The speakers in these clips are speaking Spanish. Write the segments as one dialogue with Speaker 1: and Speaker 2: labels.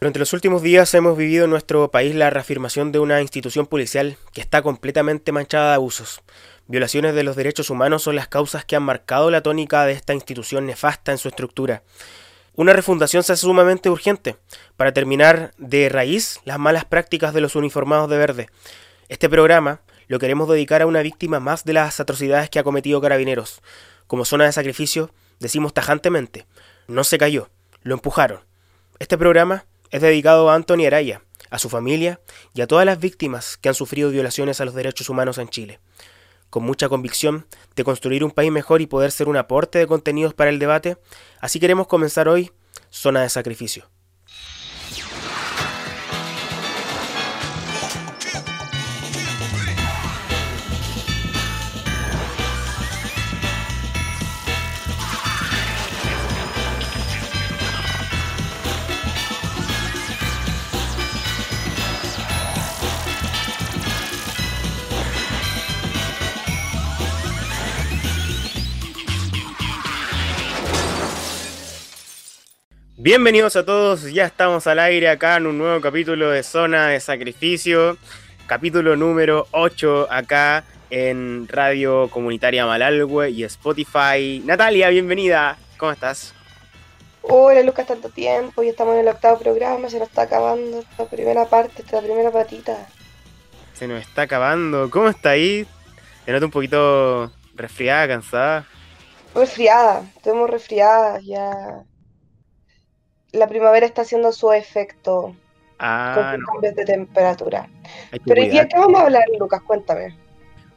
Speaker 1: Durante los últimos días hemos vivido en nuestro país la reafirmación de una institución policial que está completamente manchada de abusos. Violaciones de los derechos humanos son las causas que han marcado la tónica de esta institución nefasta en su estructura. Una refundación se hace sumamente urgente para terminar de raíz las malas prácticas de los uniformados de verde. Este programa lo queremos dedicar a una víctima más de las atrocidades que ha cometido Carabineros. Como zona de sacrificio, decimos tajantemente, no se cayó, lo empujaron. Este programa es dedicado a Anthony Araya, a su familia y a todas las víctimas que han sufrido violaciones a los derechos humanos en Chile. Con mucha convicción de construir un país mejor y poder ser un aporte de contenidos para el debate, así queremos comenzar hoy Zona de Sacrificio. Bienvenidos a todos, ya estamos al aire acá en un nuevo capítulo de Zona de Sacrificio, capítulo número 8 acá en Radio Comunitaria Malalhue y Spotify. Natalia, bienvenida, ¿cómo estás?
Speaker 2: Hola Lucas, tanto tiempo, ya estamos en el octavo programa, se nos está acabando esta primera parte, esta primera patita.
Speaker 1: Se nos está acabando, ¿cómo está ahí? Te noto un poquito resfriada, cansada.
Speaker 2: Resfriada, estamos resfriadas ya la primavera está haciendo su efecto
Speaker 1: ah,
Speaker 2: con cambios de temperatura. Pero hoy día, ¿qué vamos a hablar, Lucas? Cuéntame.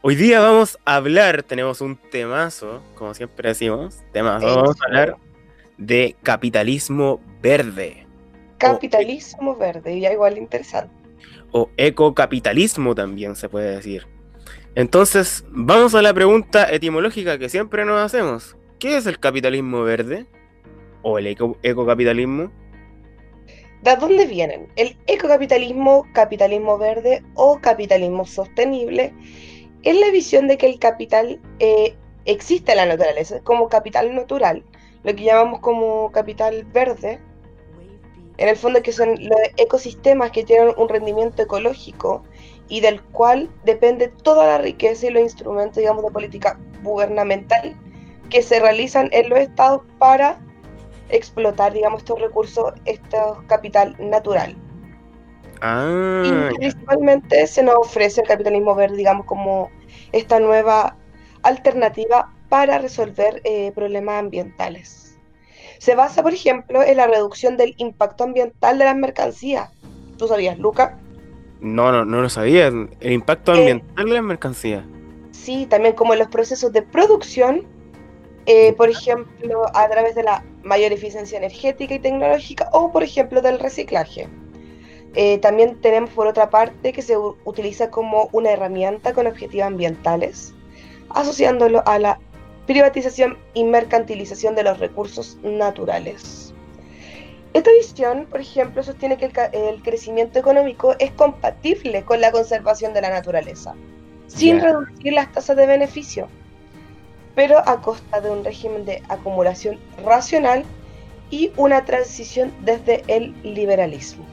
Speaker 1: Hoy día vamos a hablar, tenemos un temazo, como siempre decimos, temazo, vamos a hablar de capitalismo verde.
Speaker 2: Capitalismo verde, ya igual interesante.
Speaker 1: O ecocapitalismo también se puede decir. Entonces, vamos a la pregunta etimológica que siempre nos hacemos. ¿Qué es el capitalismo verde? O el ecocapitalismo?
Speaker 2: ¿De dónde vienen? El ecocapitalismo, capitalismo verde o capitalismo sostenible es la visión de que el capital eh, existe en la naturaleza como capital natural, lo que llamamos como capital verde. En el fondo que son los ecosistemas que tienen un rendimiento ecológico y del cual depende toda la riqueza y los instrumentos, digamos, de política gubernamental que se realizan en los estados para explotar, digamos, estos recursos, este capital natural.
Speaker 1: Ah,
Speaker 2: y principalmente se nos ofrece el capitalismo verde, digamos, como esta nueva alternativa para resolver eh, problemas ambientales. Se basa, por ejemplo, en la reducción del impacto ambiental de las mercancías. ¿Tú sabías, Luca?
Speaker 1: No, no, no lo sabía. El impacto eh, ambiental de las mercancías.
Speaker 2: Sí, también como en los procesos de producción eh, por ejemplo, a través de la mayor eficiencia energética y tecnológica o, por ejemplo, del reciclaje. Eh, también tenemos, por otra parte, que se utiliza como una herramienta con objetivos ambientales, asociándolo a la privatización y mercantilización de los recursos naturales. Esta visión, por ejemplo, sostiene que el, crecimiento económico es compatible con la conservación de la naturaleza, sin reducir las tasas de beneficio pero a costa de un régimen de acumulación racional y una transición desde el liberalismo.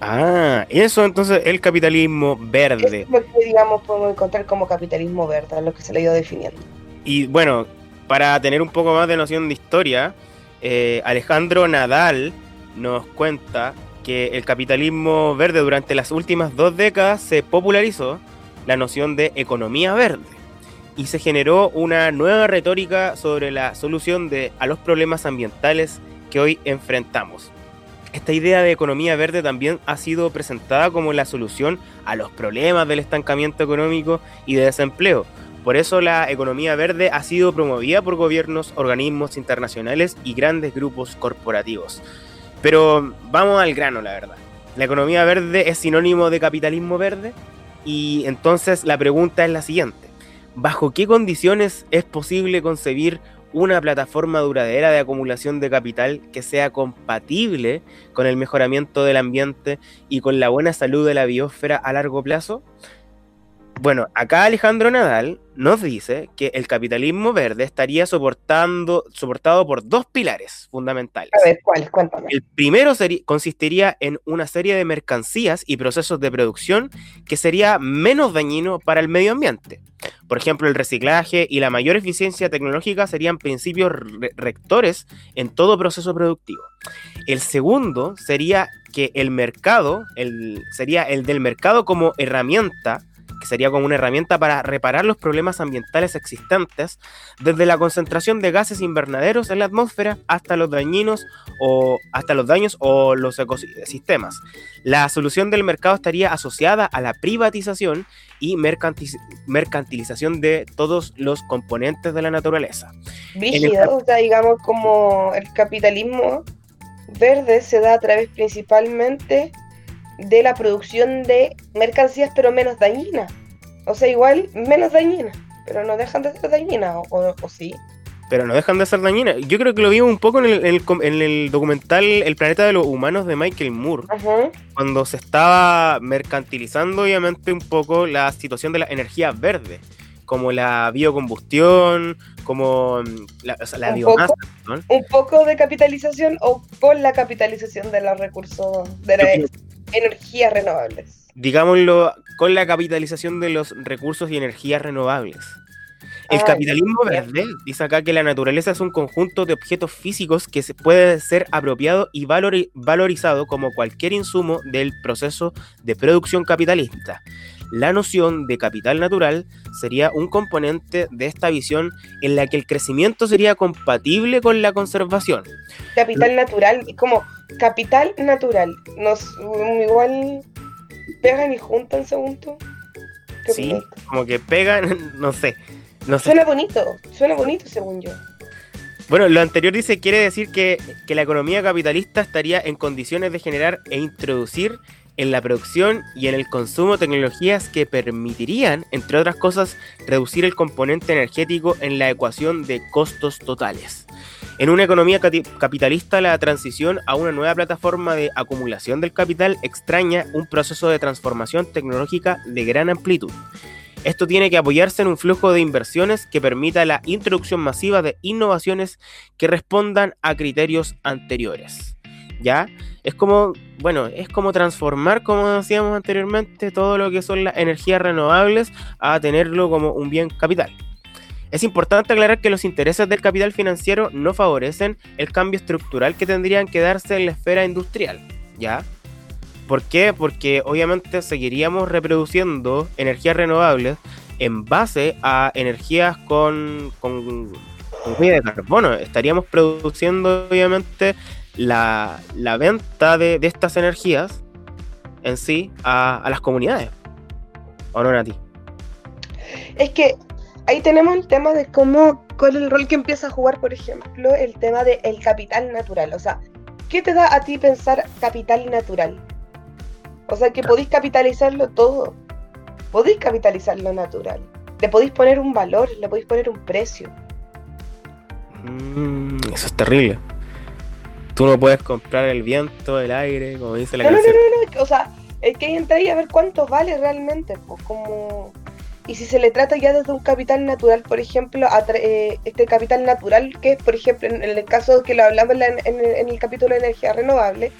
Speaker 1: Ah, eso entonces el capitalismo verde.
Speaker 2: Es lo que digamos podemos encontrar como capitalismo verde, lo que se le ha ido definiendo.
Speaker 1: Y bueno, para tener un poco más de noción de historia, eh, Alejandro Nadal nos cuenta que el capitalismo verde durante las últimas dos décadas se popularizó la noción de economía verde y se generó una nueva retórica sobre la solución de, a los problemas ambientales que hoy enfrentamos. Esta idea de economía verde también ha sido presentada como la solución a los problemas del estancamiento económico y de desempleo. Por eso la economía verde ha sido promovida por gobiernos, organismos internacionales y grandes grupos corporativos. Pero vamos al grano, la verdad. ¿La economía verde es sinónimo de capitalismo verde? Y entonces la pregunta es la siguiente ¿Bajo qué condiciones es posible concebir una plataforma duradera de acumulación de capital que sea compatible con el mejoramiento del ambiente y con la buena salud de la biosfera a largo plazo? Bueno, acá Alejandro Nadal nos dice que el capitalismo verde estaría soportando, soportado por dos pilares fundamentales.
Speaker 2: A ver, ¿cuáles? Cuéntame.
Speaker 1: El primero consistiría en una serie de mercancías y procesos de producción que sería menos dañino para el medio ambiente. Por ejemplo, el reciclaje y la mayor eficiencia tecnológica serían principios rectores en todo proceso productivo. El segundo sería que el mercado, el, sería el del mercado como herramienta que sería como una herramienta para reparar los problemas ambientales existentes, desde la concentración de gases invernaderos en la atmósfera hasta los dañinos o hasta los daños o los ecosistemas. La solución del mercado estaría asociada a la privatización y mercantilización de todos los componentes de la naturaleza.
Speaker 2: Rígido, o sea, digamos como el capitalismo verde se da a través principalmente de la producción de mercancías, pero menos dañinas. O sea, igual menos dañinas, pero no dejan de ser dañinas, o, sí.
Speaker 1: Pero no dejan de ser dañinas. Yo creo que lo vimos un poco en el, documental El planeta de los humanos de Michael Moore, cuando se estaba mercantilizando, obviamente, un poco la situación de la energía verde como la biocombustión, como mm, la, biomasa.
Speaker 2: Un poco de capitalización o con la capitalización de los recursos de la energías renovables.
Speaker 1: Digámoslo, con la capitalización de los recursos y energías renovables. El ah, capitalismo verde dice acá que la naturaleza es un conjunto de objetos físicos que se puede ser apropiado y valorizado como cualquier insumo del proceso de producción capitalista. La noción de capital natural sería un componente de esta visión en la que el crecimiento sería compatible con la conservación.
Speaker 2: Capital natural, como capital natural, nos igual pegan y juntan segundo.
Speaker 1: Sí, como que pegan, no sé.
Speaker 2: Suena bonito, suena bonito según yo.
Speaker 1: Bueno, lo anterior dice, quiere decir que, que, la economía capitalista estaría en condiciones de generar e introducir en la producción y en el consumo tecnologías que permitirían, entre otras cosas, reducir el componente energético en la ecuación de costos totales. En una economía capitalista, la transición a una nueva plataforma de acumulación del capital extraña un proceso de transformación tecnológica de gran amplitud. Esto tiene que apoyarse en un flujo de inversiones que permita la introducción masiva de innovaciones que respondan a criterios anteriores. ¿Ya? Es como, bueno, es como transformar, como decíamos anteriormente, todo lo que son las energías renovables a tenerlo como un bien capital. Es importante aclarar que los intereses del capital financiero no favorecen el cambio estructural que tendrían que darse en la esfera industrial, ¿ya? ¿Por qué? Porque obviamente seguiríamos reproduciendo energías renovables en base a energías con, con, de carbono. Estaríamos produciendo obviamente la, venta de, estas energías en sí a, las comunidades. ¿O no, Nati?
Speaker 2: Es que ahí tenemos el tema de cómo, cuál es el rol que empieza a jugar, por ejemplo, el tema del capital natural. O sea, ¿qué te da a ti pensar capital natural? O sea, que podéis capitalizarlo todo. Podéis capitalizar lo natural. Le podéis poner un valor, le podéis poner un precio.
Speaker 1: Mm, eso es terrible. Tú no puedes comprar el viento, el aire, como dice la
Speaker 2: no, canción. No, no, no, o sea, es que entra ahí a ver cuánto vale realmente, pues como... Y si se le trata ya desde un capital natural, por ejemplo, eh, este capital natural que es, por ejemplo, en, el caso que lo hablamos en, en el capítulo de energía renovable,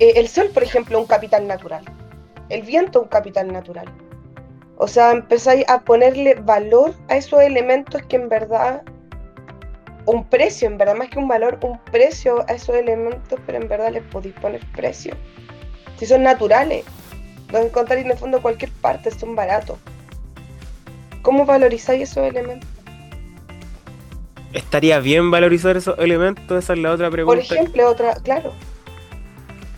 Speaker 2: eh, el sol, por ejemplo, un capital natural. El viento, un capital natural. O sea, empezáis a ponerle valor a esos elementos que en verdad, un precio, en verdad, más que un valor, un precio a esos elementos, pero en verdad les podéis poner precio. Si son naturales, los encontráis en el fondo cualquier parte, son baratos. ¿Cómo valorizáis esos elementos?
Speaker 1: ¿Estaría bien valorizar esos elementos? Esa es la otra pregunta.
Speaker 2: Por ejemplo, otra, claro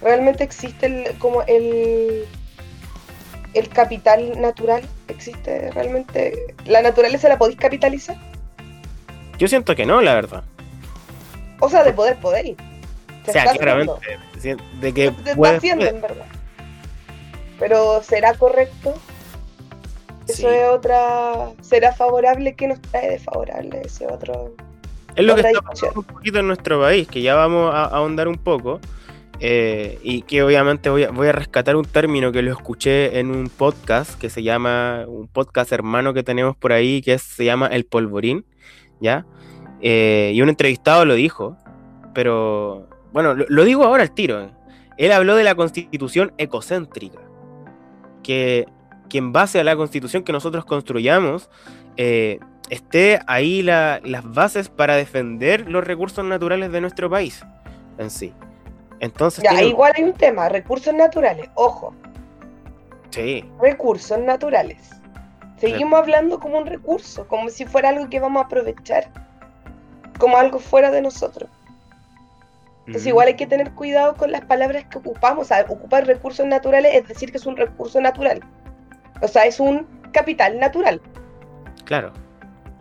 Speaker 2: realmente existe el, como el, el capital natural, existe realmente, la naturaleza la podéis capitalizar.
Speaker 1: Yo siento que no, la verdad.
Speaker 2: O sea, de poder podéis.
Speaker 1: o sea, claramente, de que
Speaker 2: se está haciendo, en verdad. Pero ¿será correcto? Eso es otra. ¿Será favorable? ¿Qué nos trae desfavorable ese otro?
Speaker 1: Es lo que está pasando un poquito en nuestro país, que ya vamos a ahondar un poco eh, y que obviamente voy a, voy a, rescatar un término que lo escuché en un podcast que se llama, un podcast hermano que tenemos por ahí, que se llama El Polvorín, ¿ya? Eh, y un entrevistado lo dijo, pero bueno, lo, digo ahora al tiro. Él habló de la constitución ecocéntrica, que, que en base a la constitución que nosotros construyamos, eh, esté ahí las bases para defender los recursos naturales de nuestro país en sí. Entonces,
Speaker 2: ya, igual hay un tema, recursos naturales, ojo.
Speaker 1: Sí.
Speaker 2: Recursos naturales. Seguimos hablando como un recurso, como si fuera algo que vamos a aprovechar, como algo fuera de nosotros. Entonces igual hay que tener cuidado con las palabras que ocupamos. O sea, ocupar recursos naturales es decir que es un recurso natural. O sea, es un capital natural.
Speaker 1: Claro.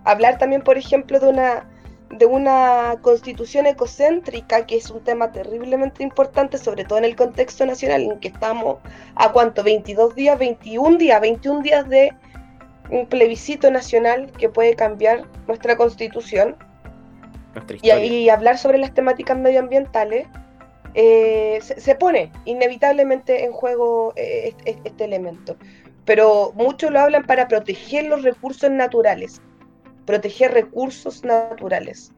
Speaker 2: Hablar también, por ejemplo, de una de una constitución ecocéntrica, que es un tema terriblemente importante, sobre todo en el contexto nacional, en que estamos a cuánto, 22 días, 21 días, 21 días de un plebiscito nacional que puede cambiar nuestra constitución. y, y, hablar sobre las temáticas medioambientales, eh, se, pone inevitablemente en juego eh, este elemento. Pero muchos lo hablan para proteger los recursos naturales proteger recursos naturales.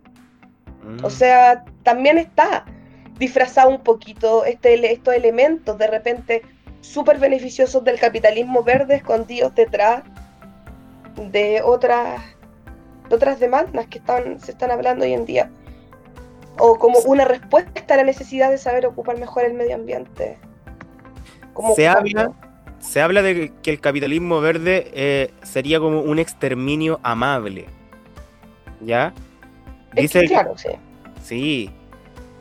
Speaker 2: O mm. sea, también está disfrazado un poquito este, estos elementos de repente súper beneficiosos del capitalismo verde escondidos detrás de otras, otras demandas que están, se están hablando hoy en día. O como una respuesta a la necesidad de saber ocupar mejor el medio ambiente.
Speaker 1: se, habla, se habla de que el capitalismo verde eh, sería como un exterminio amable. ¿ya?
Speaker 2: Dice, claro, sí.
Speaker 1: Sí.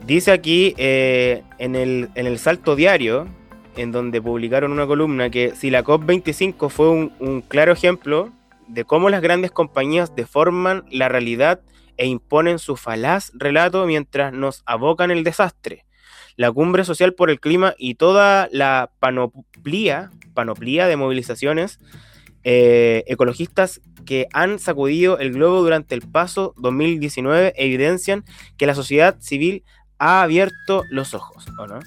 Speaker 1: Dice aquí eh, en, el, en el Salto Diario, en donde publicaron una columna, que si la COP25 fue un, claro ejemplo de cómo las grandes compañías deforman la realidad e imponen su falaz relato mientras nos abocan el desastre. La cumbre social por el clima y toda la panoplia, panoplia de movilizaciones eh, ecologistas que han sacudido el globo durante el paso 2019 evidencian que la sociedad civil ha abierto los ojos, ¿o no?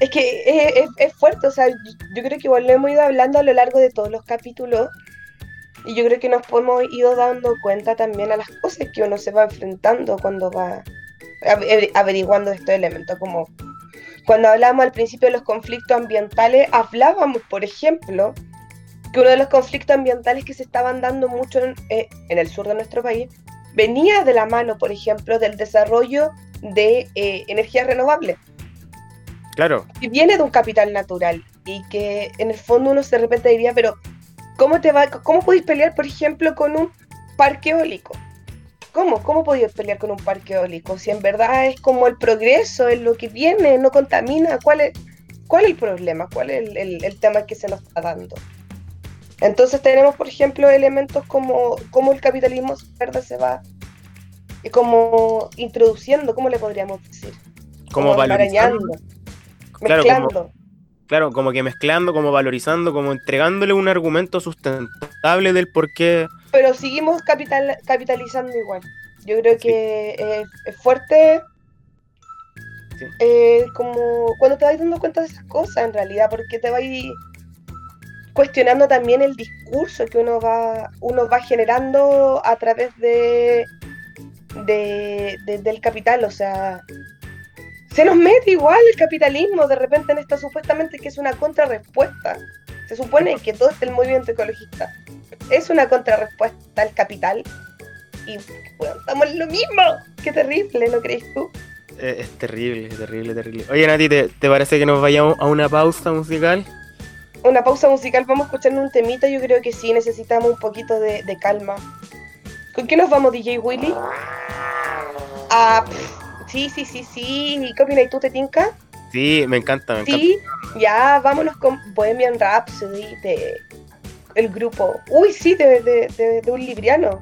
Speaker 2: Es que es, fuerte, o sea, yo creo que igual lo hemos ido hablando a lo largo de todos los capítulos y yo creo que nos hemos ido dando cuenta también a las cosas que uno se va enfrentando cuando va averiguando estos elementos, como cuando hablábamos al principio de los conflictos ambientales, hablábamos, por ejemplo, que uno de los conflictos ambientales que se estaban dando mucho en, eh, el sur de nuestro país venía de la mano, por ejemplo, del desarrollo de eh, energías renovables.
Speaker 1: Claro.
Speaker 2: Y viene de un capital natural y que en el fondo uno de repente diría, pero ¿cómo te va, cómo podéis pelear, por ejemplo, con un parque eólico? ¿Cómo? ¿Cómo podéis pelear con un parque eólico? Si en verdad es como el progreso, es lo que viene, no contamina, ¿cuál es, cuál es el problema? ¿Cuál es el, el tema que se nos está dando? Entonces tenemos, por ejemplo, elementos como cómo el capitalismo verde se va y como introduciendo, ¿cómo le podríamos decir?
Speaker 1: Como, valorizando.
Speaker 2: mezclando.
Speaker 1: Claro como, que mezclando, como valorizando, como entregándole un argumento sustentable del por qué.
Speaker 2: Pero seguimos capital, capitalizando igual. Yo creo que es fuerte eh, como cuando te vas dando cuenta de esas cosas en realidad, porque te vas cuestionando también el discurso que uno va, uno va generando a través de, de, del capital, o sea, se nos mete igual el capitalismo de repente en esta supuestamente que es una contrarrespuesta. Se supone que todo este movimiento ecologista es una contrarrespuesta al capital y bueno, estamos en lo mismo. Qué terrible, ¿no crees tú?
Speaker 1: Eh, es terrible, terrible, terrible. Oye, Nati, ¿te, ¿te parece que nos vayamos a una pausa musical?
Speaker 2: una pausa musical, vamos a escuchar un temita, yo creo que sí, necesitamos un poquito de, calma. ¿Con qué nos vamos, DJ Willy? Ah, sí, sí, sí, sí. ¿Qué opinas? ¿Tú te tinca?
Speaker 1: Sí, me encanta, me encanta.
Speaker 2: Sí, ya, vámonos con Bohemian Rhapsody de el grupo. Uy, sí, de, de, de, un libriano.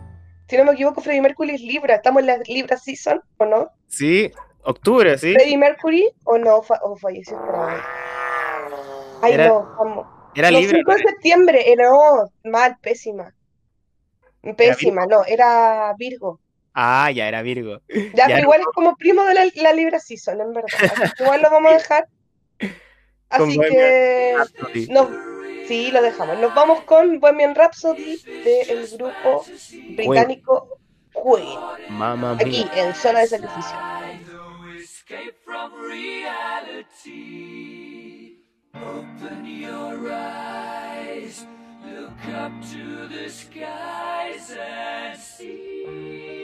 Speaker 2: Si no me equivoco, Freddie Mercury es Libra. ¿Estamos en la Libra Season o no?
Speaker 1: Sí, octubre, sí.
Speaker 2: ¿Freddie Mercury o no? o falleció Ay, no, vamos.
Speaker 1: Era libre.
Speaker 2: 5 de septiembre, era no, mal, pésima. Pésima, no, era Virgo.
Speaker 1: Ah, ya era Virgo.
Speaker 2: Igual es como primo de la, la Libra Season, en verdad. Igual lo vamos a dejar. Así que. Nos... Sí, lo dejamos. Nos vamos con Bohemian Rhapsody del grupo británico Queen. Aquí, en Zona de Sacrificio.
Speaker 3: Open your eyes, look up to the skies and see.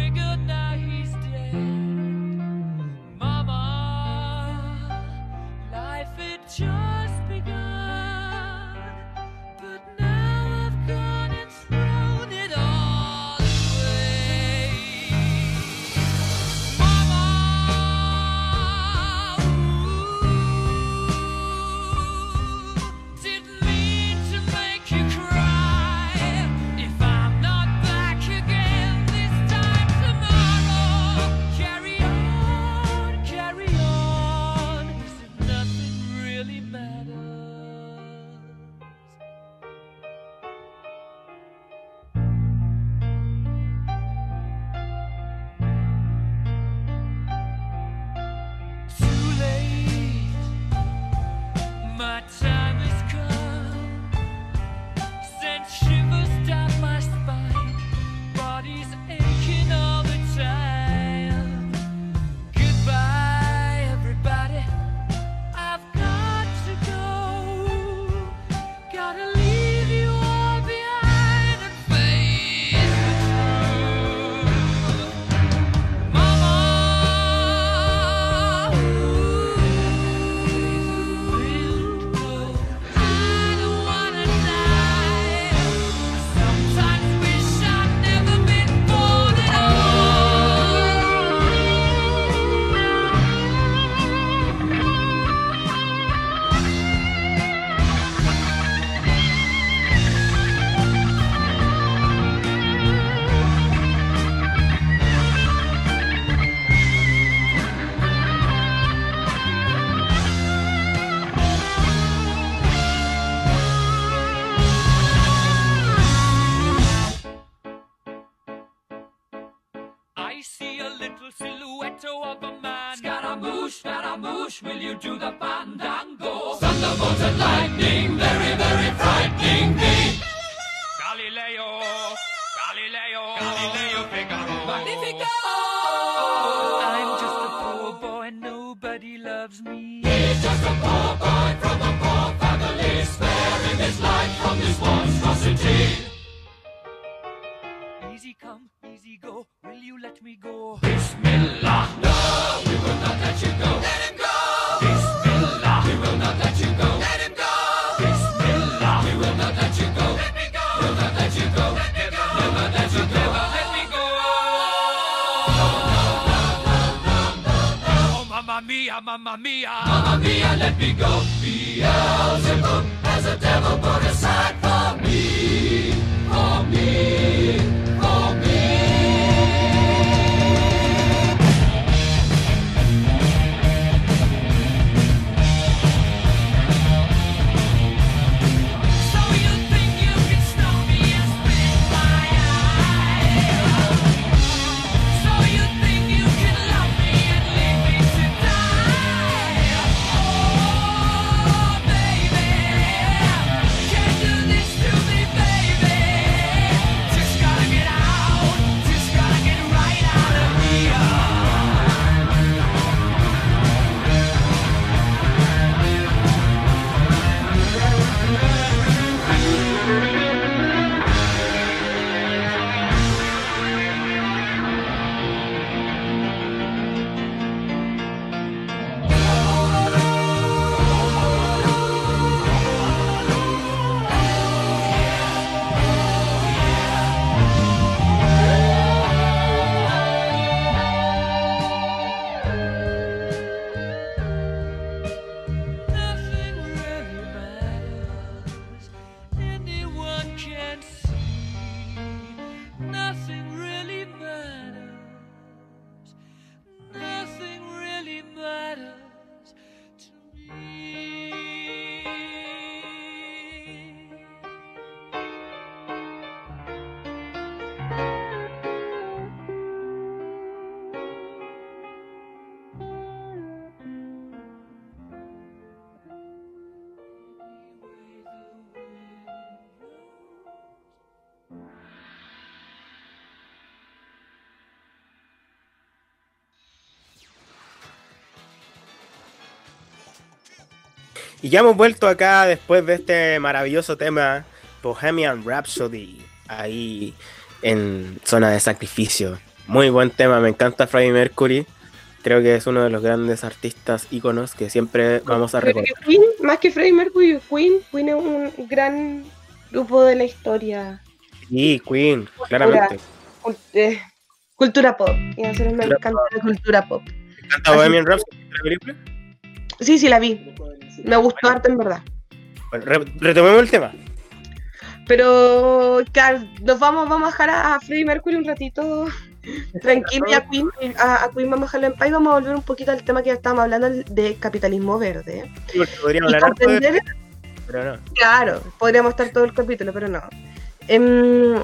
Speaker 1: Y ya hemos vuelto acá después de este maravilloso tema, Bohemian Rhapsody, ahí en zona de sacrificio. Muy buen tema, me encanta Freddie Mercury. Creo que es uno de los grandes artistas íconos que siempre vamos a
Speaker 2: que
Speaker 1: recordar.
Speaker 2: Queen, más que Freddie Mercury, Queen, Queen es un gran grupo de la historia.
Speaker 1: Y Queen, claramente.
Speaker 2: Eh, cultura pop. Y a nosotros me encanta la cultura pop.
Speaker 1: ¿Te encanta Bohemian Rhapsody, la película?
Speaker 2: Sí, sí, la vi. Me gustó harto en verdad.
Speaker 1: Bueno, re- retomemos el tema.
Speaker 2: Pero claro, nos vamos, vamos a dejar a, Freddie Mercury un ratito tranquilo y a Queen, a, a Queen vamos a dejarlo en paz y vamos a volver un poquito al tema que estábamos hablando de capitalismo verde.
Speaker 1: Sí, porque podríamos
Speaker 2: Y
Speaker 1: hablar harto de
Speaker 2: comprender
Speaker 1: pero no.
Speaker 2: Claro, podríamos estar todo el capítulo, pero no. Em,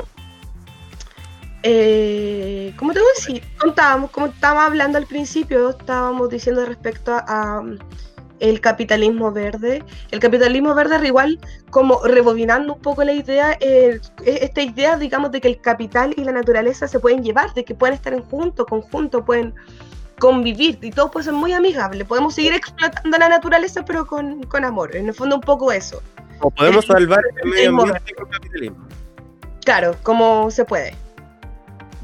Speaker 2: eh, ¿Cómo te voy a decir? Contábamos, como estábamos hablando al principio, estábamos diciendo respecto a, a, el capitalismo verde. El capitalismo verde, igual, como rebobinando un poco la idea, eh, es esta idea, digamos, de que el capital y la naturaleza se pueden llevar, de que pueden estar en junto, conjunto, pueden convivir y todo puede ser muy amigable. Podemos seguir explotando la naturaleza, pero con, con amor. En el fondo, un poco eso.
Speaker 1: O podemos
Speaker 2: El-
Speaker 1: salvar el medio ambiente con capitalismo.
Speaker 2: Claro, como se puede.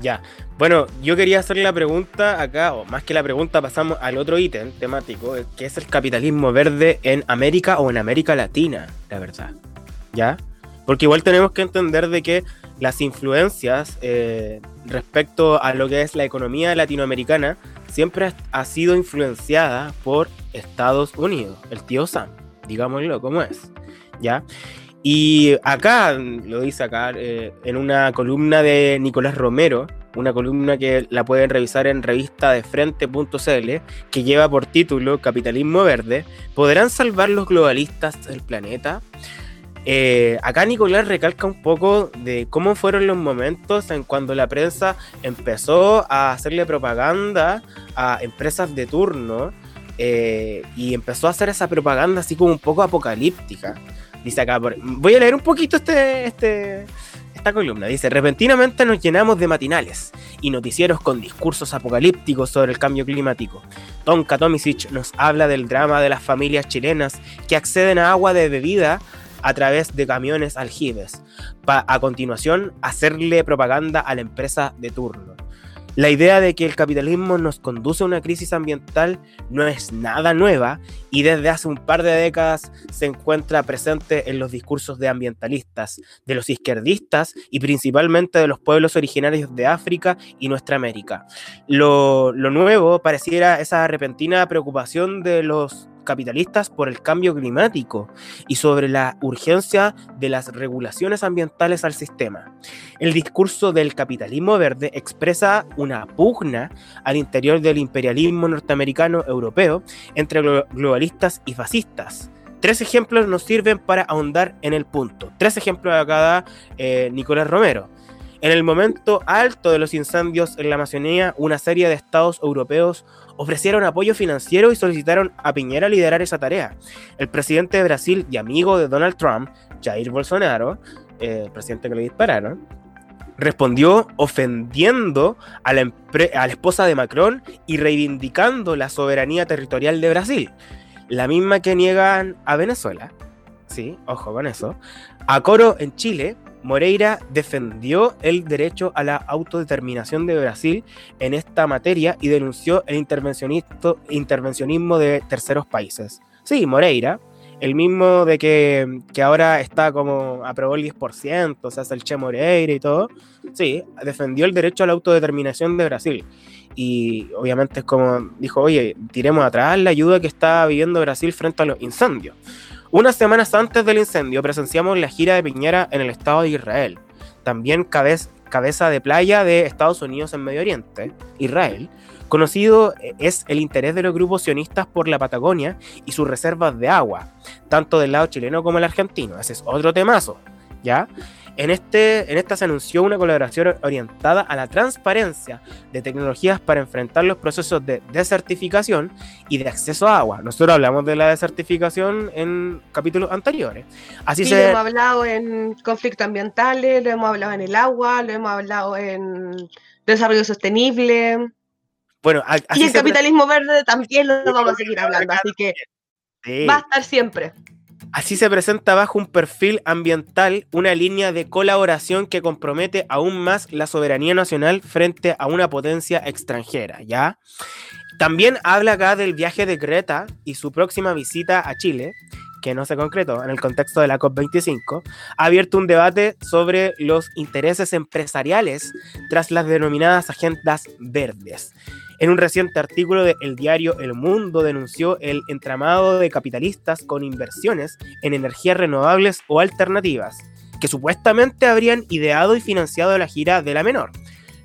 Speaker 1: Ya. Bueno, yo quería hacer la pregunta acá, o más que la pregunta, pasamos al otro ítem temático, eh, que es el capitalismo verde en América o en América Latina, la verdad. ¿Ya? Porque igual tenemos que entender de que las influencias eh, respecto a lo que es la economía latinoamericana siempre ha- sido influenciada por Estados Unidos, el tío Sam, digámoslo como es. ¿Ya? Y acá, lo dice acá, eh, en una columna de Nicolás Romero, una columna que la pueden revisar en revista de frente.cl, que lleva por título Capitalismo Verde, ¿podrán salvar los globalistas el planeta? Eh, acá Nicolás recalca un poco de cómo fueron los momentos en cuando la prensa empezó a hacerle propaganda a empresas de turno eh, y empezó a hacer esa propaganda así como un poco apocalíptica. Dice acá, voy a leer un poquito este, este, esta columna. Dice, repentinamente nos llenamos de matinales y noticieros con discursos apocalípticos sobre el cambio climático. Tonka Tomisic nos habla del drama de las familias chilenas que acceden a agua de bebida a través de camiones aljibes, para a continuación hacerle propaganda a la empresa de turno. La idea de que el capitalismo nos conduce a una crisis ambiental no es nada nueva y desde hace un par de décadas se encuentra presente en los discursos de ambientalistas, de los izquierdistas y principalmente de los pueblos originarios de África y nuestra América. Lo, lo nuevo pareciera esa repentina preocupación de los capitalistas por el cambio climático y sobre la urgencia de las regulaciones ambientales al sistema. El discurso del capitalismo verde expresa una pugna al interior del imperialismo norteamericano europeo entre glo- globalistas y fascistas. Tres ejemplos nos sirven para ahondar en el punto. Tres ejemplos acá da eh, Nicolás Romero. En el momento alto de los incendios en la Amazonía, una serie de estados europeos ofrecieron apoyo financiero y solicitaron a Piñera liderar esa tarea. El presidente de Brasil y amigo de Donald Trump, Jair Bolsonaro, eh, el presidente que le dispararon, respondió ofendiendo a la, a la esposa de Macron y reivindicando la soberanía territorial de Brasil, la misma que niegan a Venezuela. Sí, ojo con eso. A coro en Chile, Moreira defendió el derecho a la autodeterminación de Brasil en esta materia y denunció el intervencionismo de terceros países. Sí, Moreira, el mismo de que, que ahora está como aprobó el 10%, o sea, es el Che Moreira y todo. Sí, defendió el derecho a la autodeterminación de Brasil. Y obviamente es como dijo, oye, tiremos atrás la ayuda que está viviendo Brasil frente a los incendios. Unas semanas antes del incendio presenciamos la gira de Piñera en el Estado de Israel. También cabez- cabeza de playa de Estados Unidos en Medio Oriente, Israel. Conocido eh, es el interés de los grupos sionistas por la Patagonia y sus reservas de agua, tanto del lado chileno como el argentino. Ese es otro temazo, ¿ya? En, este, en esta se anunció una colaboración orientada a la transparencia de tecnologías para enfrentar los procesos de desertificación y de acceso a agua. Nosotros hablamos de la desertificación en capítulos anteriores. Así
Speaker 2: Sí, lo
Speaker 1: se...
Speaker 2: hemos hablado en conflictos ambientales, lo hemos hablado en el agua, lo hemos hablado en desarrollo sostenible.
Speaker 1: Bueno, así
Speaker 2: y el
Speaker 1: se
Speaker 2: capitalismo verde también lo vamos a seguir hablando, así que
Speaker 1: Sí.
Speaker 2: Va a estar siempre.
Speaker 1: Así se presenta bajo un perfil ambiental una línea de colaboración que compromete aún más la soberanía nacional frente a una potencia extranjera, ¿ya? También habla acá del viaje de Greta y su próxima visita a Chile, que no se concretó en el contexto de la COP25, ha abierto un debate sobre los intereses empresariales tras las denominadas agendas verdes. En un reciente artículo del diario El Mundo denunció el entramado de capitalistas con inversiones en energías renovables o alternativas, que supuestamente habrían ideado y financiado la gira de la menor.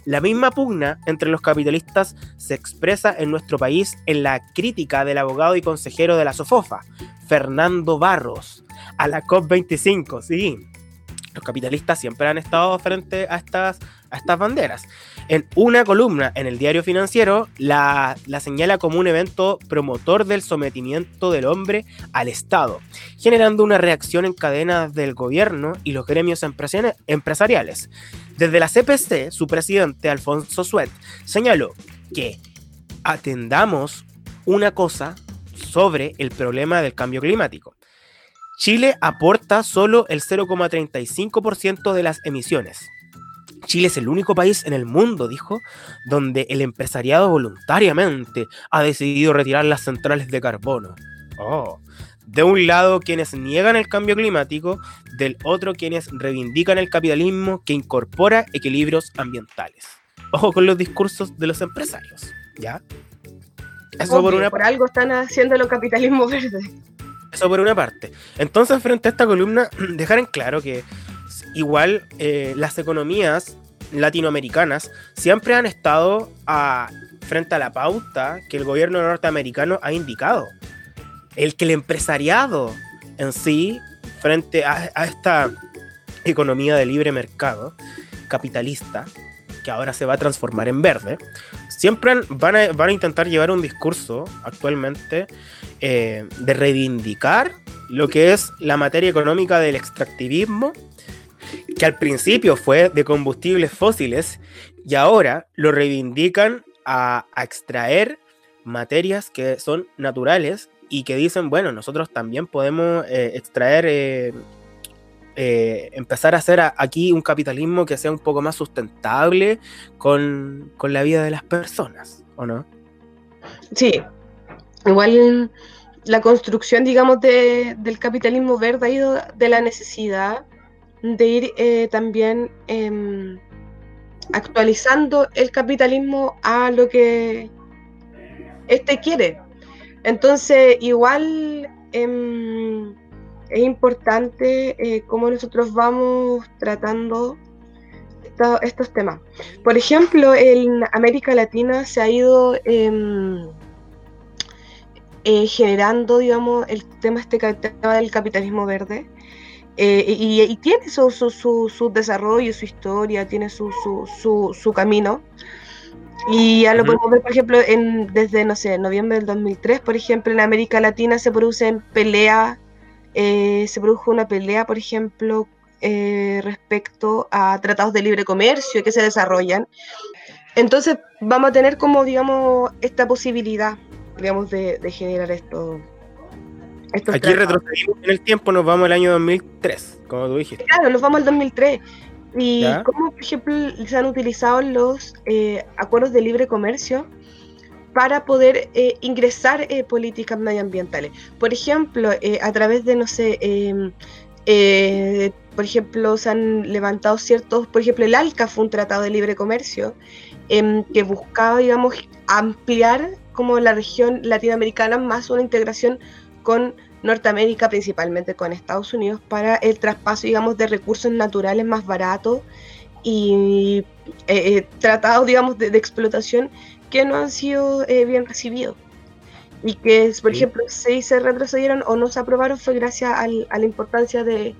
Speaker 1: La misma pugna entre los capitalistas se expresa en nuestro país en la crítica del abogado y consejero de la SOFOFA, Fernando Barros, a la COP25. Sí, los capitalistas siempre han estado frente a estas, a estas banderas. En una columna en el diario financiero la, la señala como un evento promotor del sometimiento del hombre al Estado, generando una reacción en cadena del gobierno y los gremios empresariales. Desde la CPC, su presidente Alfonso Suet señaló que atendamos una cosa sobre el problema del cambio climático. Chile aporta solo el 0,35% de las emisiones. Chile es el único país en el mundo, dijo, donde el empresariado voluntariamente ha decidido retirar las centrales de carbono. Oh. De un lado quienes niegan el cambio climático, del otro quienes reivindican el capitalismo que incorpora equilibrios ambientales. Ojo con los discursos de los empresarios, ¿ya? Eso por
Speaker 2: Obvio,
Speaker 1: una
Speaker 2: por algo están capitalismo verde.
Speaker 1: Eso por una parte. Entonces, frente a esta columna, dejar en claro que igual eh, las economías latinoamericanas siempre han estado frente a la pauta que el gobierno norteamericano ha indicado. El que el empresariado en sí, frente a, esta economía de libre mercado capitalista, que ahora se va a transformar en verde, siempre van, a, van a intentar llevar un discurso actualmente eh, de reivindicar lo que es la materia económica del extractivismo, que al principio fue de combustibles fósiles y ahora lo reivindican a, extraer materias que son naturales y que dicen, bueno, nosotros también podemos eh, extraer, eh, empezar a hacer aquí un capitalismo que sea un poco más sustentable con, con la vida de las personas, ¿o no?
Speaker 2: Sí, igual la construcción, digamos, de- del capitalismo verde ha ido de la necesidad de ir eh, también em, actualizando el capitalismo a lo que este quiere. Entonces, igual em, es importante eh, cómo nosotros vamos tratando estos temas. Por ejemplo, en América Latina se ha ido em, eh, generando, digamos, el tema, este tema del capitalismo verde. eh, y, y tiene su, su, su, su desarrollo, su historia, tiene su, su, su, su camino. Y ya lo
Speaker 1: Ujú.
Speaker 2: podemos ver, por ejemplo, en, desde, no sé, noviembre del 2003, por ejemplo, en América Latina se producen peleas, eh, se produjo una pelea, por ejemplo, eh, respecto a tratados de libre comercio que se desarrollan. Entonces vamos a tener como, digamos, esta posibilidad, digamos, de, de generar esto. estos
Speaker 1: Aquí retrocedimos en el tiempo, nos vamos al año 2003, como tú dijiste.
Speaker 2: Claro, nos vamos al 2003. Y
Speaker 1: Ya.
Speaker 2: cómo, por ejemplo, se han utilizado los eh, acuerdos de libre comercio para poder eh, ingresar eh, políticas medioambientales. Por ejemplo, a través de, no sé, em, por ejemplo, se han levantado ciertos, por ejemplo, el ALCA fue un tratado de libre comercio em, que buscaba, digamos, ampliar como la región latinoamericana más una integración con Norteamérica, principalmente con Estados Unidos, para el traspaso, digamos, de recursos naturales más baratos y eh, eh, tratados, digamos, de, de explotación que no han sido eh, bien recibidos. Y que, por
Speaker 1: Sí.
Speaker 2: ejemplo, si se retrocedieron o no se aprobaron fue gracias al- a la importancia de,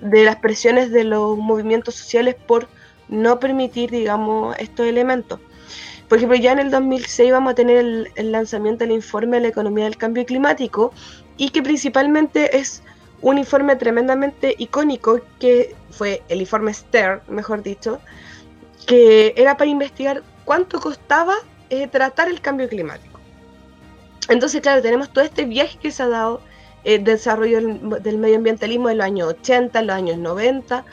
Speaker 2: de las presiones de los movimientos sociales por no permitir, digamos, estos elementos. Por ejemplo, ya en el 2006 vamos a tener el, lanzamiento del informe de la economía del cambio climático y que principalmente es un informe tremendamente icónico que fue el informe Stern, mejor dicho, que era para investigar cuánto costaba eh, tratar el cambio climático. Entonces, claro, tenemos todo este viaje que se ha dado, el desarrollo del, del medioambientalismo en los años 80, en los años 90,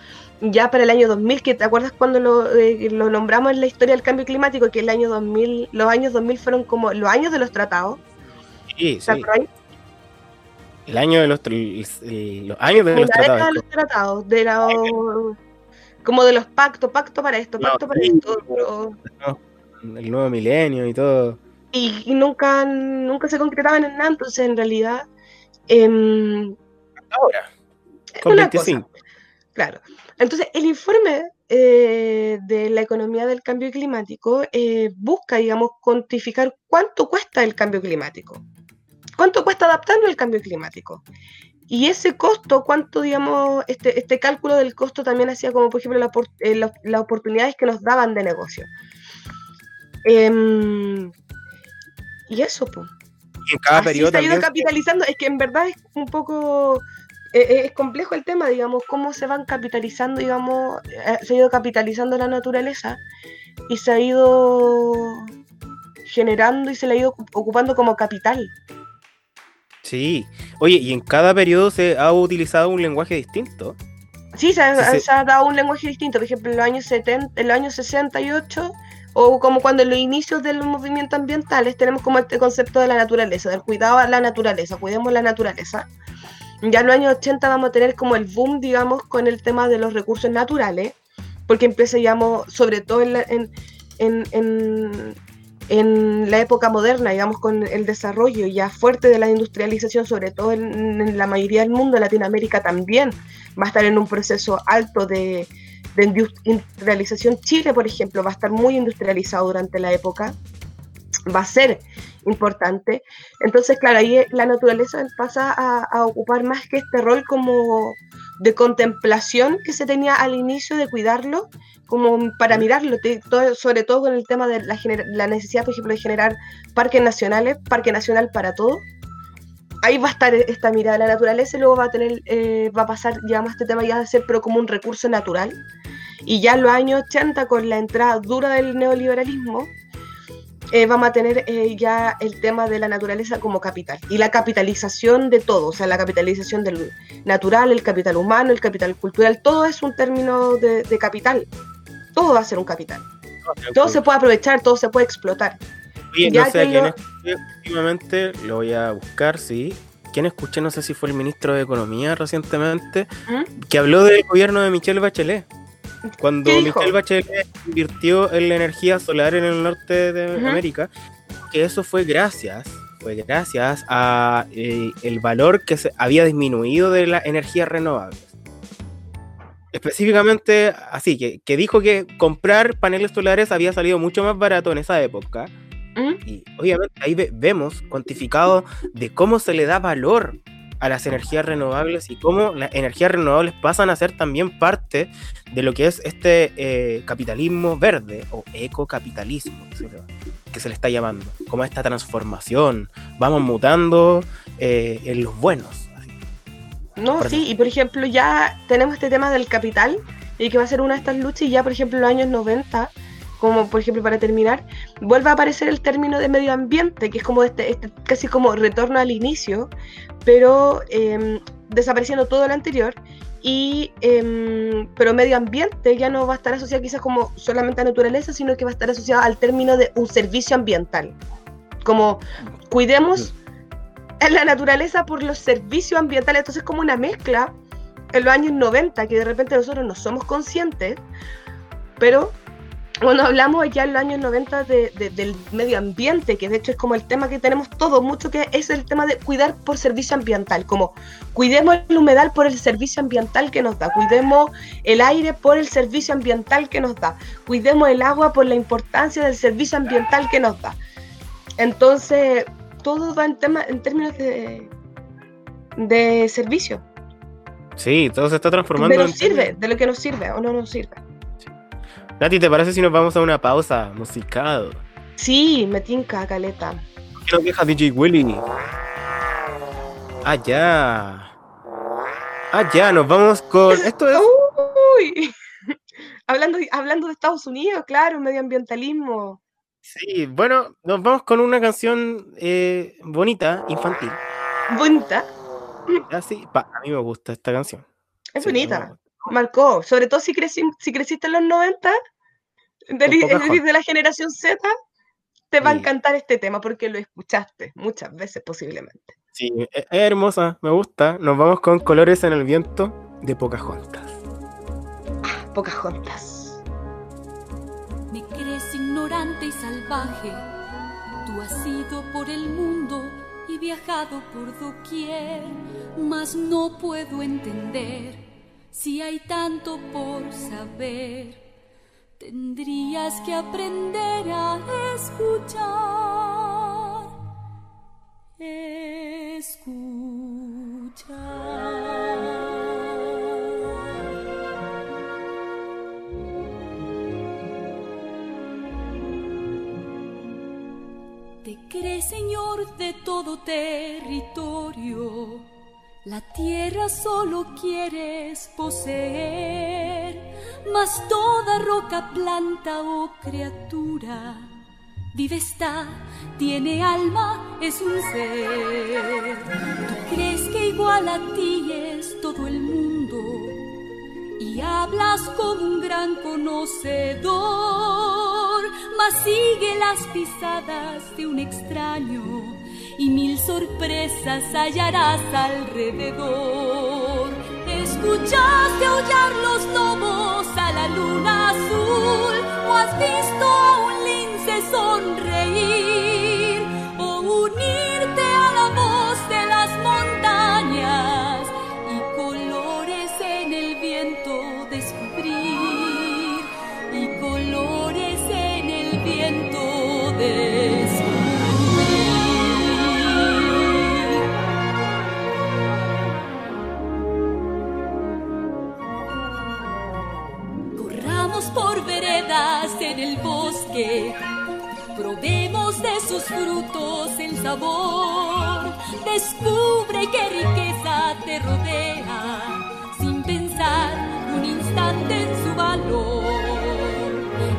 Speaker 2: ya para el año 2000, que te acuerdas cuando lo, eh, lo nombramos en la historia del cambio climático, que el año 2000, los años 2000 fueron como los años de los tratados.
Speaker 1: Sí,
Speaker 2: ¿te
Speaker 1: sí. El año de los, el- los años de los tratados.
Speaker 2: de los tratados, de como de los pactos, pacto para esto,
Speaker 1: No,
Speaker 2: pacto para esto, pero-
Speaker 1: El nuevo milenio y todo.
Speaker 2: y, y nunca, nunca se concretaban en nada, entonces en realidad em,
Speaker 1: Ahora, con
Speaker 2: una
Speaker 1: 25.
Speaker 2: cosa, claro. Entonces el informe eh, de la economía del cambio climático eh, busca, digamos, cuantificar cuánto cuesta el cambio climático, cuánto cuesta adaptarnos al cambio climático. Y ese costo, cuánto, digamos, este, este cálculo del costo también hacía como, por ejemplo, la eh, la- las oportunidades que nos daban de negocio. Em, y eso, pues.
Speaker 1: En cada periodo
Speaker 2: se ha ido
Speaker 1: también.
Speaker 2: capitalizando, es que en verdad es un poco, es complejo el tema, digamos, cómo se van capitalizando, digamos, eh, se ha ido capitalizando la naturaleza y se ha ido generando y se le ha ido ocu- ocupando como capital.
Speaker 1: Sí. Oye, y en cada periodo se ha utilizado un lenguaje distinto.
Speaker 2: Sí, se ha,
Speaker 1: Sí, sí.
Speaker 2: se ha dado un lenguaje distinto, por ejemplo, en los años 70, en los años 68, o como cuando en los inicios de los movimientos ambientales tenemos como este concepto de la naturaleza, del cuidado a la naturaleza, cuidemos la naturaleza. Ya en los años 80 vamos a tener como el boom, digamos, con el tema de los recursos naturales, porque empieza, digamos, sobre todo en la, época moderna, digamos, con el desarrollo ya fuerte de la industrialización, sobre todo en, la mayoría del mundo, Latinoamérica también, va a estar en un proceso alto de, de indus- industrialización. Chile, por ejemplo, va a estar muy industrializado durante la época, va a ser importante. Entonces, claro, ahí la naturaleza pasa a, a ocupar más que este rol como de contemplación que se tenía al inicio de cuidarlo, como para mirarlo, todo- sobre todo con el tema de la, la necesidad, por ejemplo, de generar parques nacionales, parque nacional para todo. Ahí va a estar esta mirada de la naturaleza y luego va a tener, eh, va a pasar, digamos, este tema ya de ser pero como un recurso natural. Y ya en los años 80, con la entrada dura del neoliberalismo, eh, vamos a tener eh, ya el tema de la naturaleza como capital y la capitalización de todo, o sea, la capitalización del natural, el capital humano, el capital cultural, todo es un término de, de capital, todo va a ser un capital, todo se puede aprovechar, todo se puede explotar.
Speaker 1: Oye,
Speaker 2: ya
Speaker 1: no sé quién
Speaker 2: lo-
Speaker 1: últimamente, lo voy a buscar, sí. ¿Quién escuché? No sé si fue el ministro de Economía recientemente,
Speaker 2: ¿Mm?
Speaker 1: que habló del gobierno de Michelle Bachelet. Cuando. Michelle Bachelet invirtió en la energía solar en el norte de. América, que eso fue gracias, fue gracias a eh, el valor que se había disminuido de las energías renovables. Específicamente, así, que, que dijo que comprar paneles solares había salido mucho más barato en esa época.
Speaker 2: ¿Mm?
Speaker 1: Y obviamente ahí ve- vemos cuantificado de cómo se le da valor a las energías renovables y cómo las energías renovables pasan a ser también parte de lo que es este eh, capitalismo verde o ecocapitalismo que se, le, está llamando, como esta transformación, vamos mutando eh, en los buenos. así.
Speaker 2: No,
Speaker 1: Perdón.
Speaker 2: sí, y por ejemplo ya tenemos este tema del capital y que va a ser una de estas luchas y ya por ejemplo en los años 90, como por ejemplo para terminar, vuelve a aparecer el término de medio ambiente, que es como este, este casi como retorno al inicio, pero em, desapareciendo todo lo anterior. Y, em, pero medio ambiente ya no va a estar asociado quizás como solamente a naturaleza, sino que va a estar asociado al término de un servicio ambiental. Como cuidemos en la naturaleza por los servicios ambientales. Entonces, como una mezcla en los años 90, que de repente nosotros no somos conscientes, pero cuando hablamos ya en los años 90 de- de- del medio ambiente, que de hecho es como el tema que tenemos todos mucho, que es el tema de cuidar por servicio ambiental, como cuidemos el humedal por el servicio ambiental que nos da, cuidemos el aire por el servicio ambiental que nos da, cuidemos el agua por la importancia del servicio ambiental que nos da. Entonces, todo va en, tema, en términos de, de servicio,
Speaker 1: Sí, todo se está transformando.
Speaker 2: de
Speaker 1: en
Speaker 2: sirve, de lo que nos sirve o no nos sirve.
Speaker 1: Nati, ¿te parece si nos vamos a una pausa musical?
Speaker 2: Sí, me tinca, caleta.
Speaker 1: ¿Qué nos deja DJ Willy? Ah, ya. Ah, ya, nos vamos con. Esto es.
Speaker 2: Uy, hablando, hablando de Estados Unidos, claro, medioambientalismo.
Speaker 1: Sí, bueno, nos vamos con una canción eh, bonita, infantil.
Speaker 2: Bonita.
Speaker 1: Así, pa- a mí me gusta esta canción.
Speaker 2: Es
Speaker 1: Sí,
Speaker 2: bonita. Marcó. Sobre todo si, creci- si creciste en los 90, del- es
Speaker 1: Pocahontas.
Speaker 2: decir, de la generación Z, te va a encantar este tema porque lo escuchaste muchas veces posiblemente.
Speaker 1: Sí, es es hermosa, me gusta. Nos vamos con Colores en el Viento de Pocahontas.
Speaker 2: Pocahontas.
Speaker 4: Me crees ignorante y salvaje. Tú has ido por el mundo y viajado por doquier, mas no puedo entender si hay tanto por saber. Tendrías que aprender a escuchar. Escuchar. Te crees señor de todo territorio, la tierra solo quieres poseer, mas toda roca, planta o criatura vive está, tiene alma, es un ser. Tú crees que igual a ti es todo el mundo y hablas como un gran conocedor, mas sigue las pisadas de un extraño y mil sorpresas hallarás alrededor. ¿Escuchaste aullar los lobos a la luna azul? ¿O has visto a un lince sonreír? ¿O unirte Corramos por veredas en el bosque, probemos de sus frutos el sabor. Descubre qué riqueza te rodea, sin pensar un instante en su valor.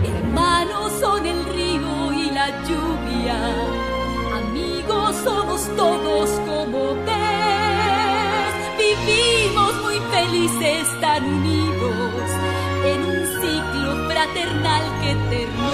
Speaker 4: Hermanos son el río y la lluvia, amigos somos todos como ves. Vivimos muy felices tan unidos fraternal que eterno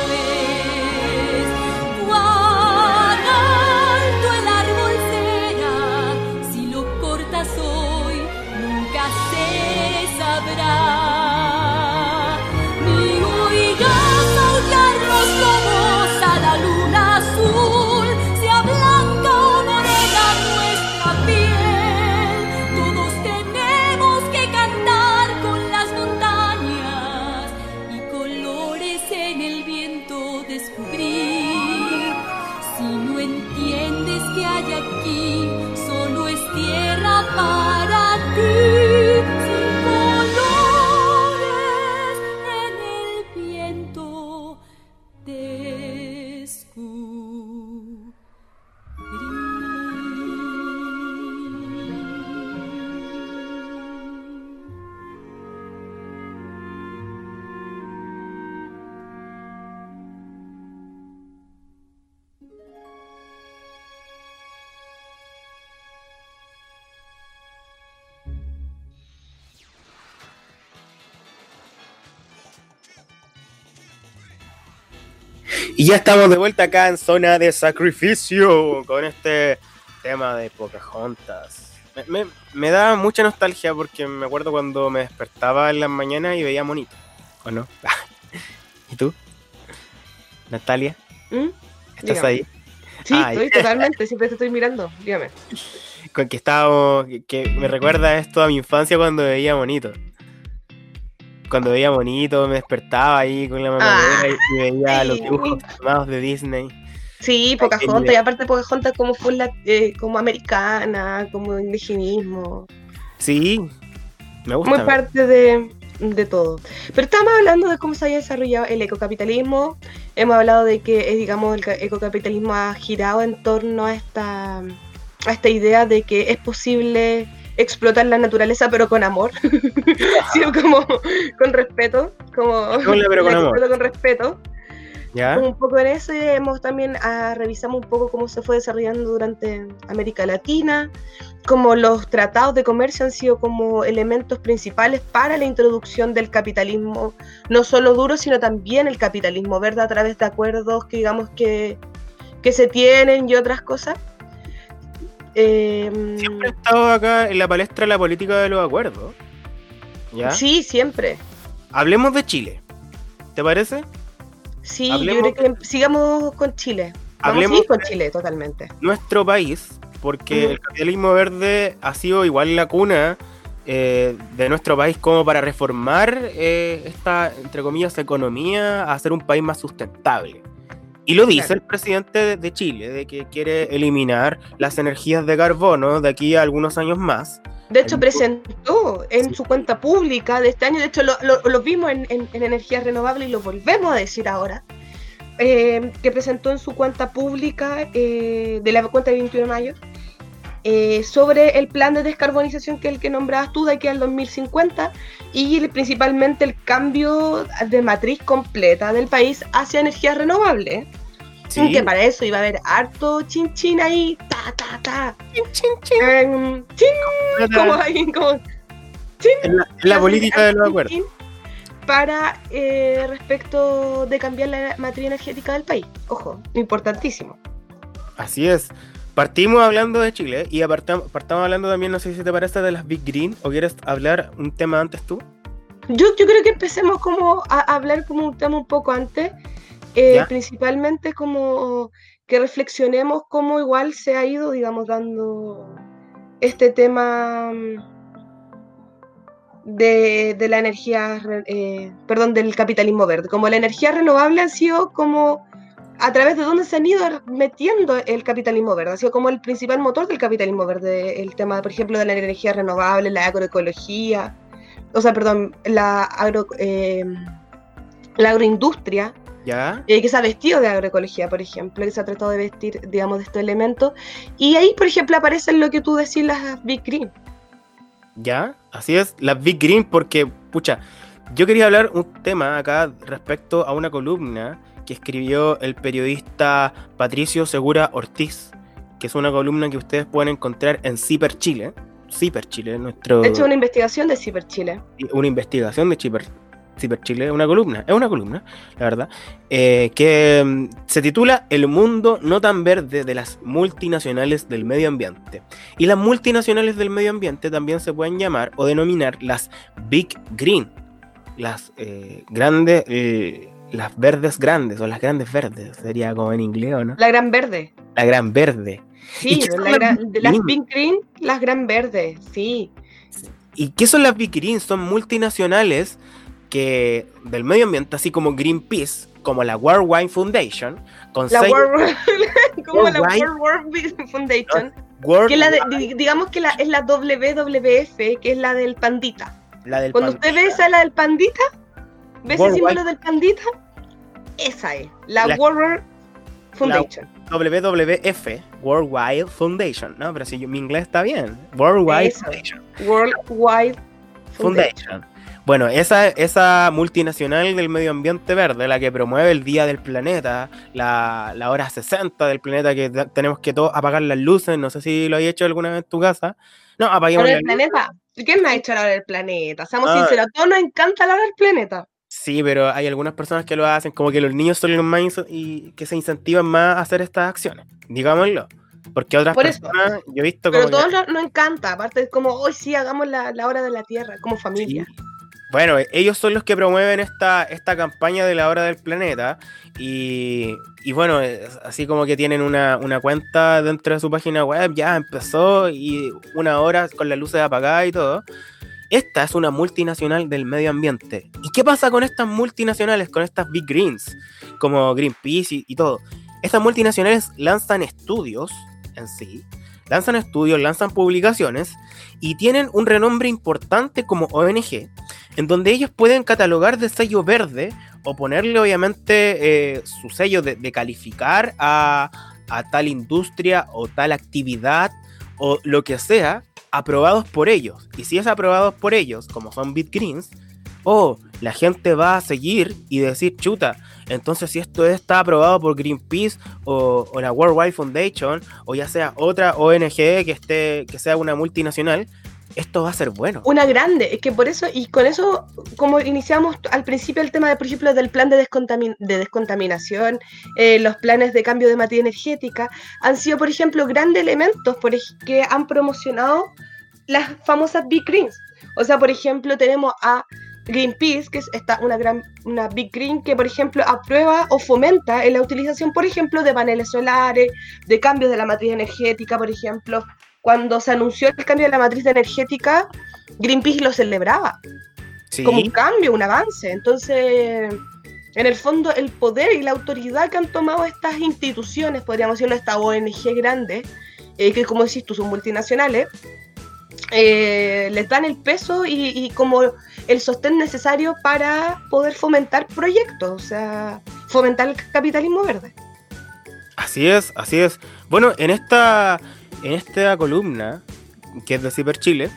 Speaker 1: ya estamos de vuelta acá en zona de sacrificio con este tema de Pocahontas. Me, me- me da mucha nostalgia porque me acuerdo cuando me despertaba en las mañanas y veía monito. ¿O no? ¿Y tú? Natalia,
Speaker 2: ¿Mm?
Speaker 1: ¿estás
Speaker 2: Dígame.
Speaker 1: ahí?
Speaker 2: Sí,
Speaker 1: Ay.
Speaker 2: estoy totalmente, siempre te estoy mirando. Dígame.
Speaker 1: Con que estábamos, que, que me recuerda esto a mi infancia cuando veía monito. Cuando veía monito me despertaba ahí con la mamadera y, y veía los dibujos animados de Disney.
Speaker 2: Sí, Pocahontas, y aparte Pocahontas como fue la, eh, como americana, como indigenismo,
Speaker 1: Sí, me gusta.
Speaker 2: muy parte de, de todo. Pero estamos hablando de cómo se haya desarrollado el ecocapitalismo, hemos hablado de que, eh, digamos, el ca- ecocapitalismo ha girado en torno a esta, a esta idea de que es posible explotar la naturaleza pero con amor, como con respeto, como
Speaker 1: Hola, pero con amor.
Speaker 2: con respeto.
Speaker 1: ¿Ya?
Speaker 2: un poco en eso y hemos también ah, revisamos un poco cómo se fue desarrollando durante América Latina, cómo los tratados de comercio han sido como elementos principales para la introducción del capitalismo, no solo duro, sino también el capitalismo verde a través de acuerdos que digamos que, que se tienen y otras cosas. Em,
Speaker 1: Siempre he estado acá en la palestra la política de los acuerdos. ¿Ya?
Speaker 2: Sí, siempre.
Speaker 1: Hablemos de Chile. ¿Te parece?
Speaker 2: Sí,
Speaker 1: Hablemos-
Speaker 2: yo creo que sigamos con Chile. Vamos a
Speaker 1: Hablemos
Speaker 2: seguir con
Speaker 1: de-
Speaker 2: Chile, totalmente.
Speaker 1: Nuestro país, porque el capitalismo verde ha sido igual la cuna eh, de nuestro país como para reformar eh, esta, entre comillas, economía a hacer un país más sustentable. Y lo dice
Speaker 2: Claro.
Speaker 1: el presidente de- Chile, de que quiere eliminar las energías de carbono de aquí a algunos años más.
Speaker 2: De hecho, presentó en
Speaker 1: Sí.
Speaker 2: su cuenta pública de este año, de hecho lo, lo- lo vimos en, en, en energías renovables y lo volvemos a decir ahora, eh, que presentó en su cuenta pública eh, de la cuenta de 21 de mayo eh, sobre el plan de descarbonización que es el que nombrabas tú de aquí al 2050 y principalmente el cambio de matriz completa del país hacia energías renovables.
Speaker 1: Sí.
Speaker 2: Que para eso iba a haber harto chin chin ahí, ta ta ta, em, chin, como ahí, como
Speaker 1: En la, en la política de los acuerdos.
Speaker 2: Para eh, respecto de cambiar la matriz energética del país. Ojo, importantísimo.
Speaker 1: Así es. Partimos hablando de Chile y apartam- partamos hablando también, no sé si te parece, de las Big Green o quieres hablar un tema antes tú.
Speaker 2: Yo, yo creo que empecemos como a hablar como un tema un poco antes, eh, principalmente como que reflexionemos cómo igual se ha ido, digamos, dando este tema mm, de, de la energía, eh, perdón, del capitalismo verde. Como la energía renovable ha sido como a través de donde se han ido metiendo el capitalismo verde, ha sido como el principal motor del capitalismo verde, el tema, por ejemplo, de la energía renovable, la agroecología, o sea, perdón, la, agro, eh, la agroindustria,
Speaker 1: ¿Ya?
Speaker 2: eh, que se ha vestido de agroecología, por ejemplo, que se ha tratado de vestir, digamos, de estos elementos. Y ahí, por ejemplo, aparecen lo que tú decís, las Big Green.
Speaker 1: ¿Ya? Así es, las Big Green, porque, pucha, yo quería hablar un tema acá respecto a una columna que escribió el periodista Patricio Segura Ortiz, que es una columna que ustedes pueden encontrar en Ciper Chile. Ciper Chile, nuestro.
Speaker 2: De hecho, una investigación de Ciber Chile.
Speaker 1: una investigación de Ciper, Ciper Chile, una columna, es una columna, la verdad, eh, que mm, se titula El mundo no tan verde de las multinacionales del medio ambiente. Y las multinacionales del medio ambiente también se pueden llamar o denominar las Big Green, las eh, grandes, eh, las verdes grandes o las grandes verdes, sería como en inglés, ¿o no?
Speaker 2: La Gran Verde.
Speaker 1: La gran verde. ¿Y
Speaker 2: Sí, la gran- las
Speaker 1: Green?
Speaker 2: Big Green, las Gran Verde, sí.
Speaker 1: ¿Y qué son las Big Green? Son multinacionales que del medio ambiente, así como Greenpeace, como la World Wide Foundation, con
Speaker 2: La
Speaker 1: seis-
Speaker 2: World, como la
Speaker 1: Worldwide.
Speaker 2: World World Foundation.
Speaker 1: World
Speaker 2: Que la de- digamos que la, es la WWF, que es la del pandita.
Speaker 1: la del
Speaker 2: Cuando usted ve esa, la del pandita, ¿ves
Speaker 1: World
Speaker 2: el símbolo del pandita? Esa es, la,
Speaker 1: La-
Speaker 2: World Foundation.
Speaker 1: WWF, World Wide Foundation, ¿no? Pero si yo- mi inglés está bien. World Wide
Speaker 2: Eso.
Speaker 1: Foundation.
Speaker 2: World Wide Foundation.
Speaker 1: Foundation. Bueno, esa, esa multinacional del medio ambiente verde, la que promueve el Día del Planeta, la, la hora 60 del planeta, que te- tenemos que todos apagar las luces, no sé si lo has hecho alguna vez en tu casa. No, apaguemos
Speaker 2: Ahora
Speaker 1: las
Speaker 2: el planeta. ¿Quién me ha hecho la hora del planeta? Seamos
Speaker 1: Ah.
Speaker 2: sinceros, a todos nos encanta la hora del planeta.
Speaker 1: Sí, pero hay algunas personas que lo hacen, como que los niños son los más y que se incentivan más a hacer estas acciones, digámoslo. Porque otras
Speaker 2: Por eso.
Speaker 1: personas, yo he visto
Speaker 2: Pero
Speaker 1: como
Speaker 2: a
Speaker 1: que-
Speaker 2: todos nos, nos encanta, aparte es como, hoy sí, hagamos la, la hora de la Tierra, como familia.
Speaker 1: Sí. Bueno, ellos son los que promueven esta, esta campaña de la hora del planeta y, y bueno, así como que tienen una, una cuenta dentro de su página web, ya empezó y una hora con las luces apagadas y todo. Esta es una multinacional del medio ambiente. ¿Y qué pasa con estas multinacionales, con estas Big Greens, como Greenpeace y, todo? Estas multinacionales lanzan estudios en sí, lanzan estudios, lanzan publicaciones y tienen un renombre importante como ONG, en donde ellos pueden catalogar de sello verde o ponerle obviamente eh, su sello de, calificar a tal industria o tal actividad o lo que sea aprobados por ellos. Y si es aprobados por ellos, como son BitGreens, oh, la gente va a seguir y decir, chuta, entonces si esto está aprobado por Greenpeace o, o, la World Wide Foundation, o ya sea otra ONG que, esté, que sea una multinacional, esto va a ser bueno.
Speaker 2: Una grande, es que por eso, y con eso, como iniciamos al principio el tema, de, por ejemplo, del plan de, descontamin de descontaminación, eh, los planes de cambio de materia energética, han sido, por ejemplo, grandes elementos por que han promocionado las famosas Big Greens. O sea, por ejemplo, tenemos a Greenpeace, que es esta, una gran una Big Green que, por ejemplo, aprueba o fomenta en la utilización, por ejemplo, de paneles solares, de cambios de la matriz energética, por ejemplo, cuando se anunció el cambio de la matriz energética, Greenpeace lo celebraba como un cambio, un avance. Entonces, en el fondo, el poder y la autoridad que han tomado estas instituciones, podríamos decirlo, estas ONG grandes, eh, que como decís tú son multinacionales, eh, les dan el peso y, como el sostén necesario para poder fomentar proyectos, o sea, fomentar el capitalismo verde.
Speaker 1: Así es, así es. Bueno, en esta en esta columna, que es de Ciber Chile,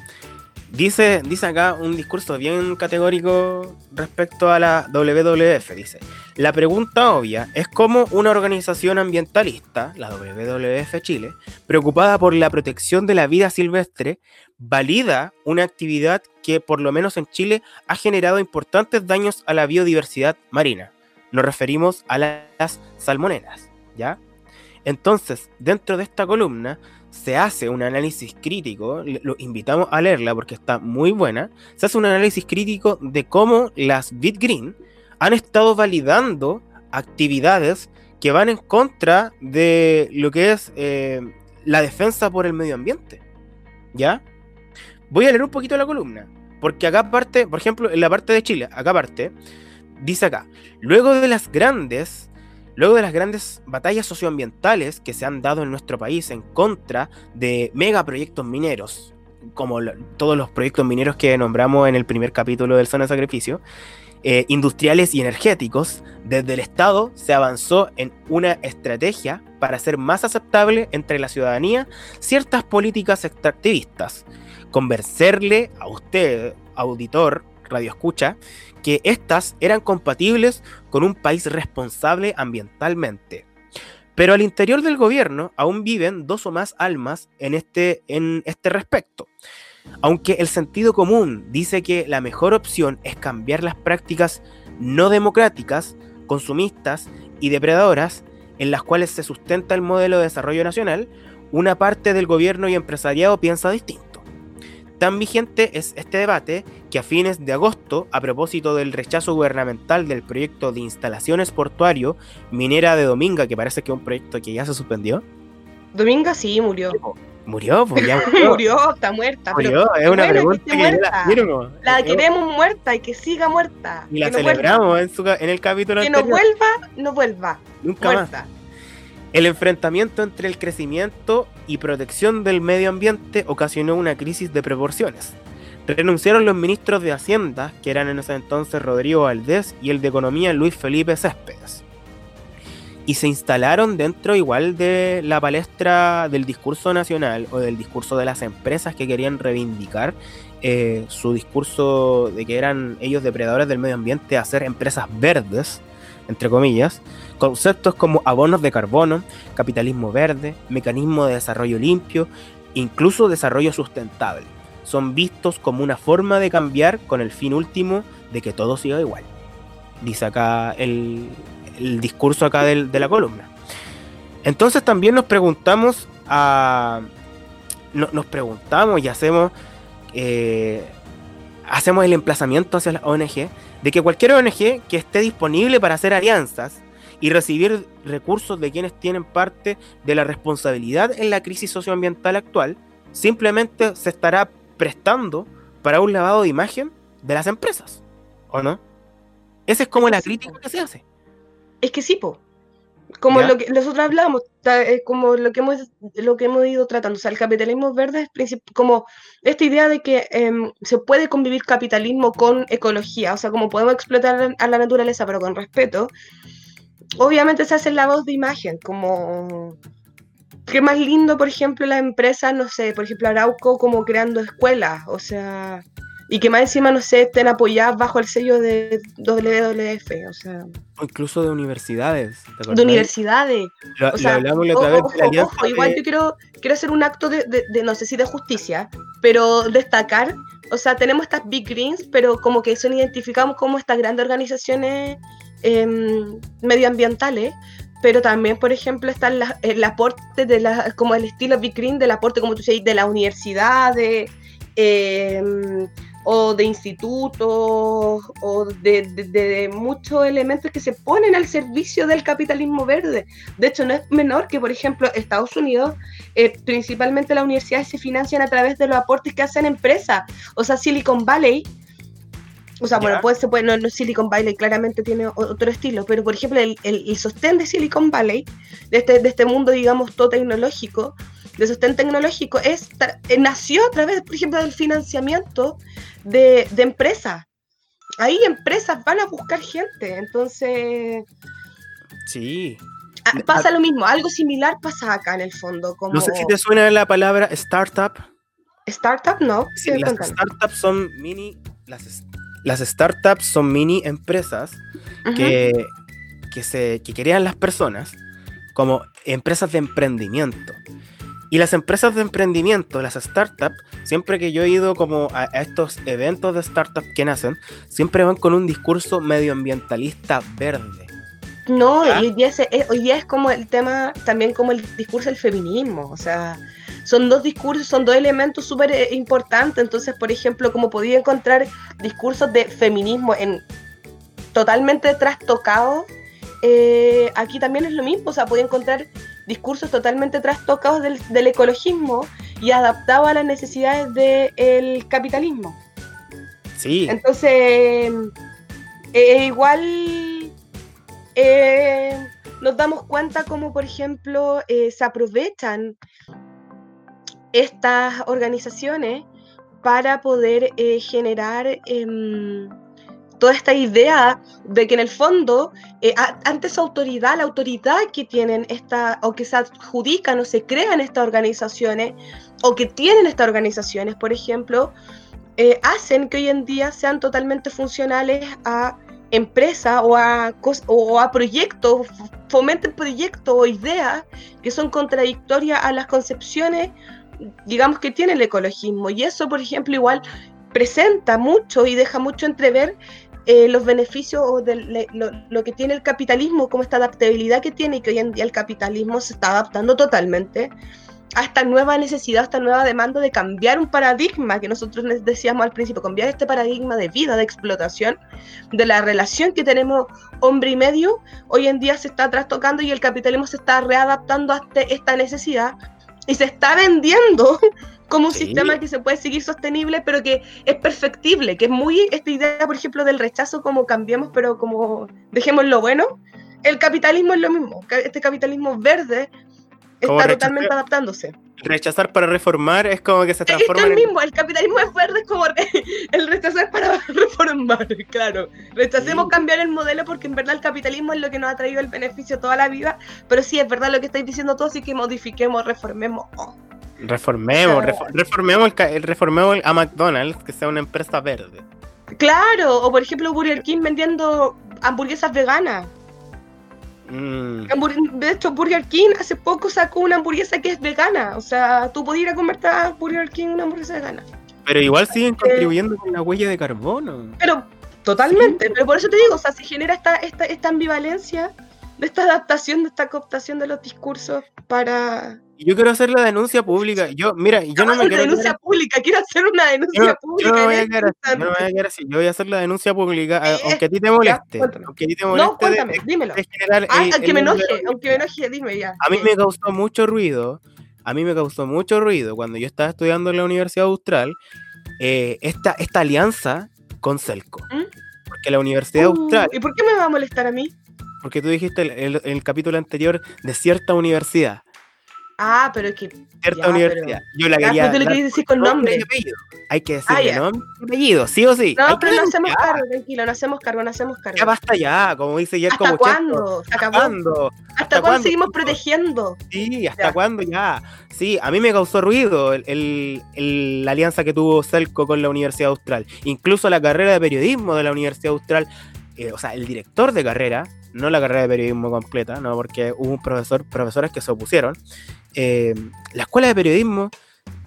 Speaker 1: dice, dice acá un discurso bien categórico respecto a la WWF. Dice, la pregunta obvia es cómo una organización ambientalista, la WWF Chile, preocupada por la protección de la vida silvestre, valida una actividad que por lo menos en Chile ha generado importantes daños a la biodiversidad marina. Nos referimos a las salmoneras, ¿ya? Entonces, dentro de esta columna se hace un análisis crítico, lo invitamos a leerla porque está muy buena, se hace un análisis crítico de cómo las BitGreen han estado validando actividades que van en contra de lo que es eh, la defensa por el medio ambiente. ¿Ya? Voy a leer un poquito la columna, porque acá parte, por ejemplo, en la parte de Chile, acá parte, dice acá, luego de las grandes Luego de las grandes batallas socioambientales que se han dado en nuestro país en contra de megaproyectos mineros, como todos los proyectos mineros que nombramos en el primer capítulo del Zona de Sacrificio, eh, industriales y energéticos, desde el Estado se avanzó en una estrategia para hacer más aceptable entre la ciudadanía ciertas políticas extractivistas, convencerle a usted, auditor, radio escucha, que éstas eran compatibles con un país responsable ambientalmente. Pero al interior del gobierno aún viven dos o más almas en este, en este respecto. Aunque el sentido común dice que la mejor opción es cambiar las prácticas no democráticas, consumistas y depredadoras en las cuales se sustenta el modelo de desarrollo nacional, una parte del gobierno y empresariado piensa distinto. Tan vigente es este debate que a fines de agosto, a propósito del rechazo gubernamental del proyecto de instalaciones portuario minera de Dominga, que parece que es un proyecto que ya se suspendió.
Speaker 2: Dominga sí murió.
Speaker 1: Murió, pues ya
Speaker 2: murió. está muerta.
Speaker 1: Murió, es una pregunta que,
Speaker 2: la, la queremos muerta y que siga muerta.
Speaker 1: Y la celebramos en, su, en, el capítulo
Speaker 2: que anterior. Que no vuelva, no vuelva.
Speaker 1: Nunca muerta. más. El enfrentamiento entre el crecimiento y protección del medio ambiente ocasionó una crisis de proporciones. Renunciaron los ministros de Hacienda, que eran en ese entonces Rodrigo Valdés, y el de Economía Luis Felipe Céspedes. Y se instalaron dentro igual de la palestra del discurso nacional o del discurso de las empresas que querían reivindicar eh, su discurso de que eran ellos depredadores del medio ambiente a ser empresas verdes, entre comillas, Conceptos como abonos de carbono, capitalismo verde, mecanismo de desarrollo limpio, incluso desarrollo sustentable, son vistos como una forma de cambiar con el fin último de que todo siga igual. Dice acá el, discurso acá de la columna. Entonces también nos preguntamos a, nos preguntamos y hacemos eh, hacemos el emplazamiento hacia la ONG de que cualquier ONG que esté disponible para hacer alianzas y recibir recursos de quienes tienen parte de la responsabilidad en la crisis socioambiental actual, simplemente se estará prestando para un lavado de imagen de las empresas, ¿o no? Esa es como la crítica que se hace.
Speaker 2: Es que sí, po. Como lo que nosotros hablamos, eh, como lo que hemos lo que hemos ido tratando, o sea, el capitalismo verde es como esta idea de que em, se puede convivir capitalismo con ecología, o sea, como podemos explotar a la naturaleza pero con respeto, obviamente se hace la voz de imagen, como qué más lindo, por ejemplo, las empresas, no sé, por ejemplo, Arauco como creando escuelas, o sea, y que más encima, no sé, estén apoyadas bajo el sello de WWF, o sea,
Speaker 1: O incluso de universidades. ¿te
Speaker 2: de universidades.
Speaker 1: Lo,
Speaker 2: O
Speaker 1: lo
Speaker 2: sea,
Speaker 1: hablamos la otra vez
Speaker 2: ojo,
Speaker 1: la
Speaker 2: ojo, igual yo quiero, quiero hacer un acto de, de- de, no sé si de justicia, pero destacar, o sea, tenemos estas Big Greens, pero como que son identificamos como estas grandes organizaciones em, medioambientales, pero también, por ejemplo, está la- el aporte de la, como el estilo Big Green, del aporte, como tú dices, de las universidades, em, o de institutos, o de, de- de muchos elementos que se ponen al servicio del capitalismo verde. De hecho, no es menor que, por ejemplo, Estados Unidos, eh, principalmente las universidades se financian a través de los aportes que hacen empresas. O sea, Silicon Valley, o sea, bueno, puede, se puede, no, no Silicon Valley claramente tiene otro estilo, pero por ejemplo, el, el- el sostén de Silicon Valley, de este, de este mundo, digamos, todo tecnológico, de sostén tecnológico, es, eh, nació a través, por ejemplo, del financiamiento de, de empresas. Ahí empresas van a buscar gente, entonces
Speaker 1: Sí.
Speaker 2: pasa lo mismo, algo similar pasa acá en el fondo, como
Speaker 1: No sé si te suena la palabra startup.
Speaker 2: startup, ¿no?
Speaker 1: Sí, las startups son mini. Las, las startups son mini empresas que, que, se, que crean las personas como empresas de emprendimiento. Y las empresas de emprendimiento, las startups, siempre que yo he ido como a, a estos eventos de startups que nacen, siempre van con un discurso medioambientalista verde.
Speaker 2: No,
Speaker 1: ¿Ah?
Speaker 2: hoy día, se- eh, hoy día es como el tema, también como el discurso del feminismo, o sea, son dos discursos, son dos elementos súper eh, importantes, entonces, por ejemplo, como podía encontrar discursos de feminismo en totalmente trastocados, eh, aquí también es lo mismo, o sea, podía encontrar discursos totalmente trastocados del, del ecologismo y adaptados a las necesidades del capitalismo.
Speaker 1: Sí,
Speaker 2: Entonces, eh, igual eh, nos damos cuenta como, por ejemplo, eh, se aprovechan estas organizaciones para poder eh, generar em, toda esta idea de que en el fondo, eh, ante esa autoridad, la autoridad que tienen esta, o que se adjudican o se crean estas organizaciones, o que tienen estas organizaciones, por ejemplo, eh, hacen que hoy en día sean totalmente funcionales a empresas o a, o a proyectos, fomenten proyectos o ideas que son contradictorias a las concepciones, digamos, que tiene el ecologismo. Y eso, por ejemplo, igual presenta mucho y deja mucho entrever eh, los beneficios de lo que tiene el capitalismo, como esta adaptabilidad que tiene y que hoy en día el capitalismo se está adaptando totalmente a esta nueva necesidad, a esta nueva demanda de cambiar un paradigma que nosotros les decíamos al principio, cambiar este paradigma de vida, de explotación, de la relación que tenemos hombre y medio, hoy en día se está trastocando y el capitalismo se está readaptando a este- esta necesidad y se está vendiendo como un
Speaker 1: Sí.
Speaker 2: sistema que se puede seguir sostenible, pero que es perfectible, que es muy esta idea, por ejemplo, del rechazo, como cambiemos, pero como dejemos lo bueno. El capitalismo es lo mismo, este capitalismo verde está totalmente adaptándose.
Speaker 1: Rechazar para reformar es como que se
Speaker 2: Es que
Speaker 1: transforma
Speaker 2: es el
Speaker 1: en...
Speaker 2: mismo, el capitalismo es verde, es como el rechazar para reformar, claro. Rechacemos
Speaker 1: Sí.
Speaker 2: cambiar el modelo porque en verdad el capitalismo es lo que nos ha traído el beneficio toda la vida, pero sí es verdad lo que estáis diciendo todos, así que modifiquemos, reformemos. oh.
Speaker 1: Reformemos,
Speaker 2: Claro.
Speaker 1: reformemos, el- reformemos a McDonald's que sea una empresa verde.
Speaker 2: Claro, o por ejemplo Burger King vendiendo hamburguesas veganas.
Speaker 1: Mm,
Speaker 2: Hambur- De hecho, Burger King hace poco sacó una hamburguesa que es vegana. O sea, tú podías ir a comer a Burger King una hamburguesa vegana.
Speaker 1: pero igual siguen contribuyendo con la huella de carbono.
Speaker 2: Pero totalmente, pero por eso te digo, o sea, se genera esta, esta, esta ambivalencia de esta adaptación, de esta cooptación de los discursos para...
Speaker 1: Yo quiero hacer la denuncia pública. Yo, mira, yo no me quiero
Speaker 2: denuncia
Speaker 1: quedar-
Speaker 2: pública, quiero hacer una
Speaker 1: yo
Speaker 2: denuncia
Speaker 1: no, yo
Speaker 2: pública.
Speaker 1: no me voy
Speaker 2: en
Speaker 1: a
Speaker 2: este
Speaker 1: quedar así, yo no me voy a
Speaker 2: instante.
Speaker 1: quedar así. Yo voy a hacer la denuncia pública,
Speaker 2: Eh,
Speaker 1: aunque a ti te moleste.
Speaker 2: cuéntame.
Speaker 1: aunque a ti te moleste
Speaker 2: No,
Speaker 1: de-
Speaker 2: cuéntame,
Speaker 1: de-
Speaker 2: dímelo.
Speaker 1: de generar
Speaker 2: Ah,
Speaker 1: el-
Speaker 2: aunque
Speaker 1: el
Speaker 2: me enoje, aunque me enoje, dime ya.
Speaker 1: A mí me causó mucho ruido, a mí me causó mucho ruido cuando yo estaba estudiando en la Universidad Austral, eh, esta, esta alianza con Celco.
Speaker 2: ¿Mm?
Speaker 1: Porque la Universidad
Speaker 2: Uh,
Speaker 1: Austral,
Speaker 2: ¿Y por qué me va a molestar a mí?
Speaker 1: porque tú dijiste el- el- en el capítulo anterior de cierta universidad.
Speaker 2: Ah, pero es que.
Speaker 1: Cierta
Speaker 2: ya,
Speaker 1: universidad. Yo la
Speaker 2: pero-
Speaker 1: quería.
Speaker 2: pero tú le quieres decir con nombre.
Speaker 1: apellido. Hay que decirle
Speaker 2: Ah, ya.
Speaker 1: nombre y apellido, sí o sí. Hay
Speaker 2: No,
Speaker 1: que
Speaker 2: pero no hacemos cargo, tranquilo, no hacemos cargo, no hacemos cargo.
Speaker 1: Ya basta ya, como dice
Speaker 2: ¿Hasta
Speaker 1: Mucheto.
Speaker 2: cuándo? ¿Se acabó?
Speaker 1: ¿Cuándo?
Speaker 2: ¿Hasta,
Speaker 1: ¿Hasta
Speaker 2: cuándo seguimos protegiendo?
Speaker 1: Sí, ¿hasta
Speaker 2: Ya.
Speaker 1: cuándo ya? Sí, a mí me causó ruido el, el- el- la alianza que tuvo Celco con la Universidad Austral. Incluso la carrera de periodismo de la Universidad Austral, eh, o sea, el director de carrera, no la carrera de periodismo completa, no, porque hubo un profesor, profesores que se opusieron. Eh, la escuela de periodismo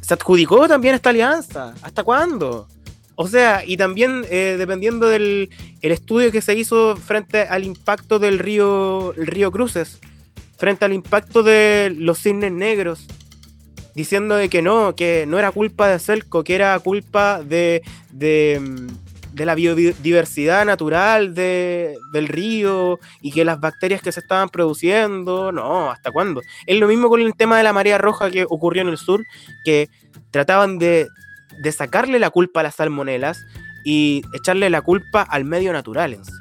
Speaker 1: se adjudicó también esta alianza. ¿Hasta cuándo? O sea, y también eh, dependiendo del el estudio que se hizo frente al impacto del río, río Cruces, frente al impacto de los cisnes negros, diciendo de que no, que no era culpa de Celco, que era culpa de, de, mm, de la biodiversidad natural de- del río y que las bacterias que se estaban produciendo, no, ¿hasta cuándo? Es lo mismo con el tema de la marea roja que ocurrió en el sur, que trataban de, de sacarle la culpa a las salmonelas y echarle la culpa al medio natural en sí.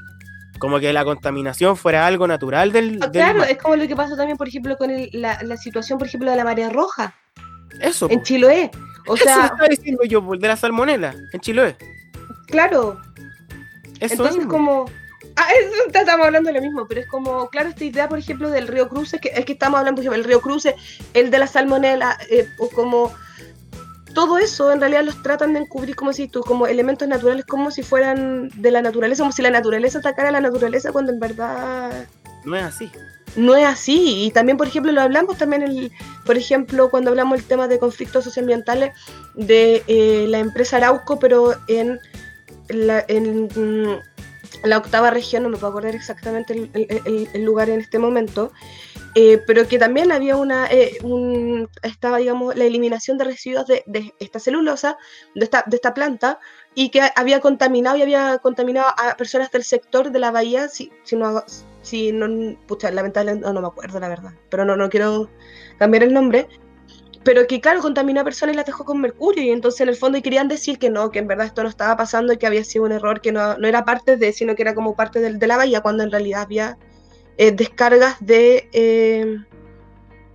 Speaker 1: Como que la contaminación fuera algo natural del,
Speaker 2: Ah, claro, es como lo que pasó también, por ejemplo, con el- la, la situación, por ejemplo, de la marea roja
Speaker 1: Eso.
Speaker 2: en. Chiloé. O
Speaker 1: Eso
Speaker 2: sea,
Speaker 1: estaba diciendo yo, de la salmonela en Chiloé.
Speaker 2: Claro,
Speaker 1: Eso
Speaker 2: entonces
Speaker 1: mismo.
Speaker 2: como... Ah, eso, te- estamos hablando de lo mismo, pero es como, claro, esta idea, por ejemplo, del río Cruces, que es que estamos hablando, por ejemplo, el río Cruces, el de la salmonela, eh, o como... Todo eso en realidad los tratan de encubrir, como si tú, como elementos naturales, como si fueran de la naturaleza, como si la naturaleza atacara a la naturaleza, cuando en verdad
Speaker 1: No es así.
Speaker 2: no es así. Y también, por ejemplo, lo hablamos también, el, por ejemplo, cuando hablamos del tema de conflictos socioambientales de eh, la empresa Arauco, pero en la, en, mm, la octava región, no me puedo acordar exactamente el, el- el- lugar en este momento, eh, pero que también había una, eh, un- estaba, digamos, la eliminación de residuos de, de esta celulosa, de esta, de esta planta, y que había contaminado y había contaminado a personas del sector de la bahía, si, si no si no, pucha, lamentablemente no, no me acuerdo la verdad, pero no, no quiero cambiar el nombre, pero que claro, contaminó a personas y las dejó con mercurio, y entonces en el fondo querían decir que no, que en verdad esto no estaba pasando y que había sido un error, que no, no era parte de, sino que era como parte del- de, la bahía, cuando en realidad había eh, descargas de, eh,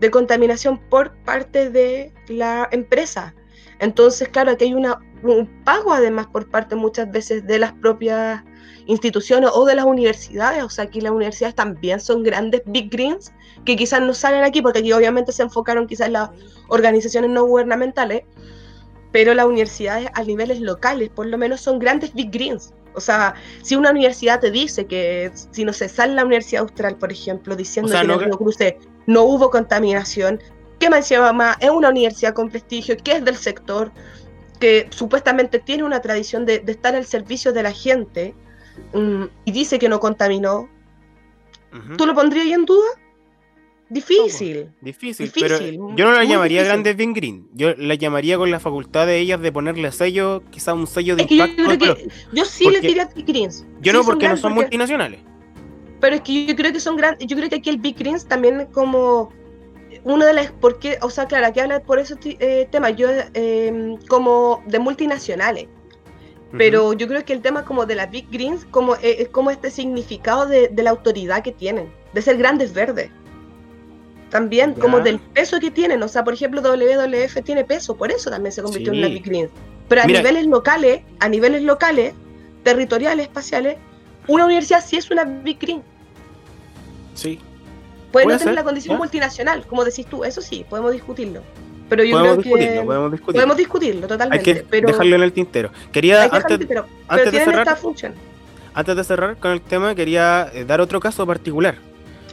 Speaker 2: de contaminación por parte de la empresa. Entonces, claro, aquí hay una, un pago además por parte muchas veces de las propias instituciones o de las universidades. O sea, aquí las universidades también son grandes big greens que quizás no salen aquí porque aquí obviamente se enfocaron quizás las organizaciones no gubernamentales, pero las universidades a niveles locales por lo menos son grandes big greens. O sea, si una universidad te dice que, si no se sale la Universidad Austral, por ejemplo, diciendo
Speaker 1: O sea,
Speaker 2: que
Speaker 1: no
Speaker 2: en el
Speaker 1: que-
Speaker 2: Río Cruce no hubo contaminación, que más encima más es una universidad con prestigio, que es del sector, que supuestamente tiene una tradición de, de estar al servicio de la gente mm, y dice que no contaminó. ¿tú lo pondrías ahí en duda? Difícil.
Speaker 1: Difícil,
Speaker 2: Difícil,
Speaker 1: pero yo no la llamaría grandes Big Green. Yo la llamaría con la facultad de ellas de ponerle sello, quizá un sello de
Speaker 2: Es que yo
Speaker 1: impacto.
Speaker 2: creo
Speaker 1: pero
Speaker 2: que yo sí les diría Big Greens.
Speaker 1: yo
Speaker 2: Sí
Speaker 1: no, porque no son
Speaker 2: porque-
Speaker 1: multinacionales.
Speaker 2: Pero es que yo creo que son grandes. Yo creo que aquí el Big Greens también como una de las. Porque, o sea, claro, aquí habla por esos eh, temas, yo eh, como de multinacionales. Pero yo creo que el tema como de las Big Greens, como, eh, es como este significado de, de la autoridad que tienen, de ser grandes verdes. También como del peso que tienen. O sea, por ejemplo, WWF tiene peso, por eso también se convirtió en una. Big Greens. Pero a
Speaker 1: Mira-
Speaker 2: niveles locales, a niveles locales, territoriales, espaciales, una universidad sí es una Big Green.
Speaker 1: Sí.
Speaker 2: Puede,
Speaker 1: Puede
Speaker 2: no tener
Speaker 1: ser,
Speaker 2: la condición
Speaker 1: ¿ya?
Speaker 2: multinacional, como decís tú, eso sí, podemos discutirlo. Pero yo
Speaker 1: Podemos
Speaker 2: creo
Speaker 1: discutirlo,
Speaker 2: que
Speaker 1: podemos discutirlo.
Speaker 2: podemos discutirlo
Speaker 1: Hay
Speaker 2: totalmente.
Speaker 1: que
Speaker 2: pero
Speaker 1: dejarlo en el tintero. Quería,
Speaker 2: hay que
Speaker 1: antes,
Speaker 2: dejarlo, pero,
Speaker 1: antes de cerrar-
Speaker 2: esta función.
Speaker 1: antes de cerrar con el tema, quería eh, dar otro caso particular.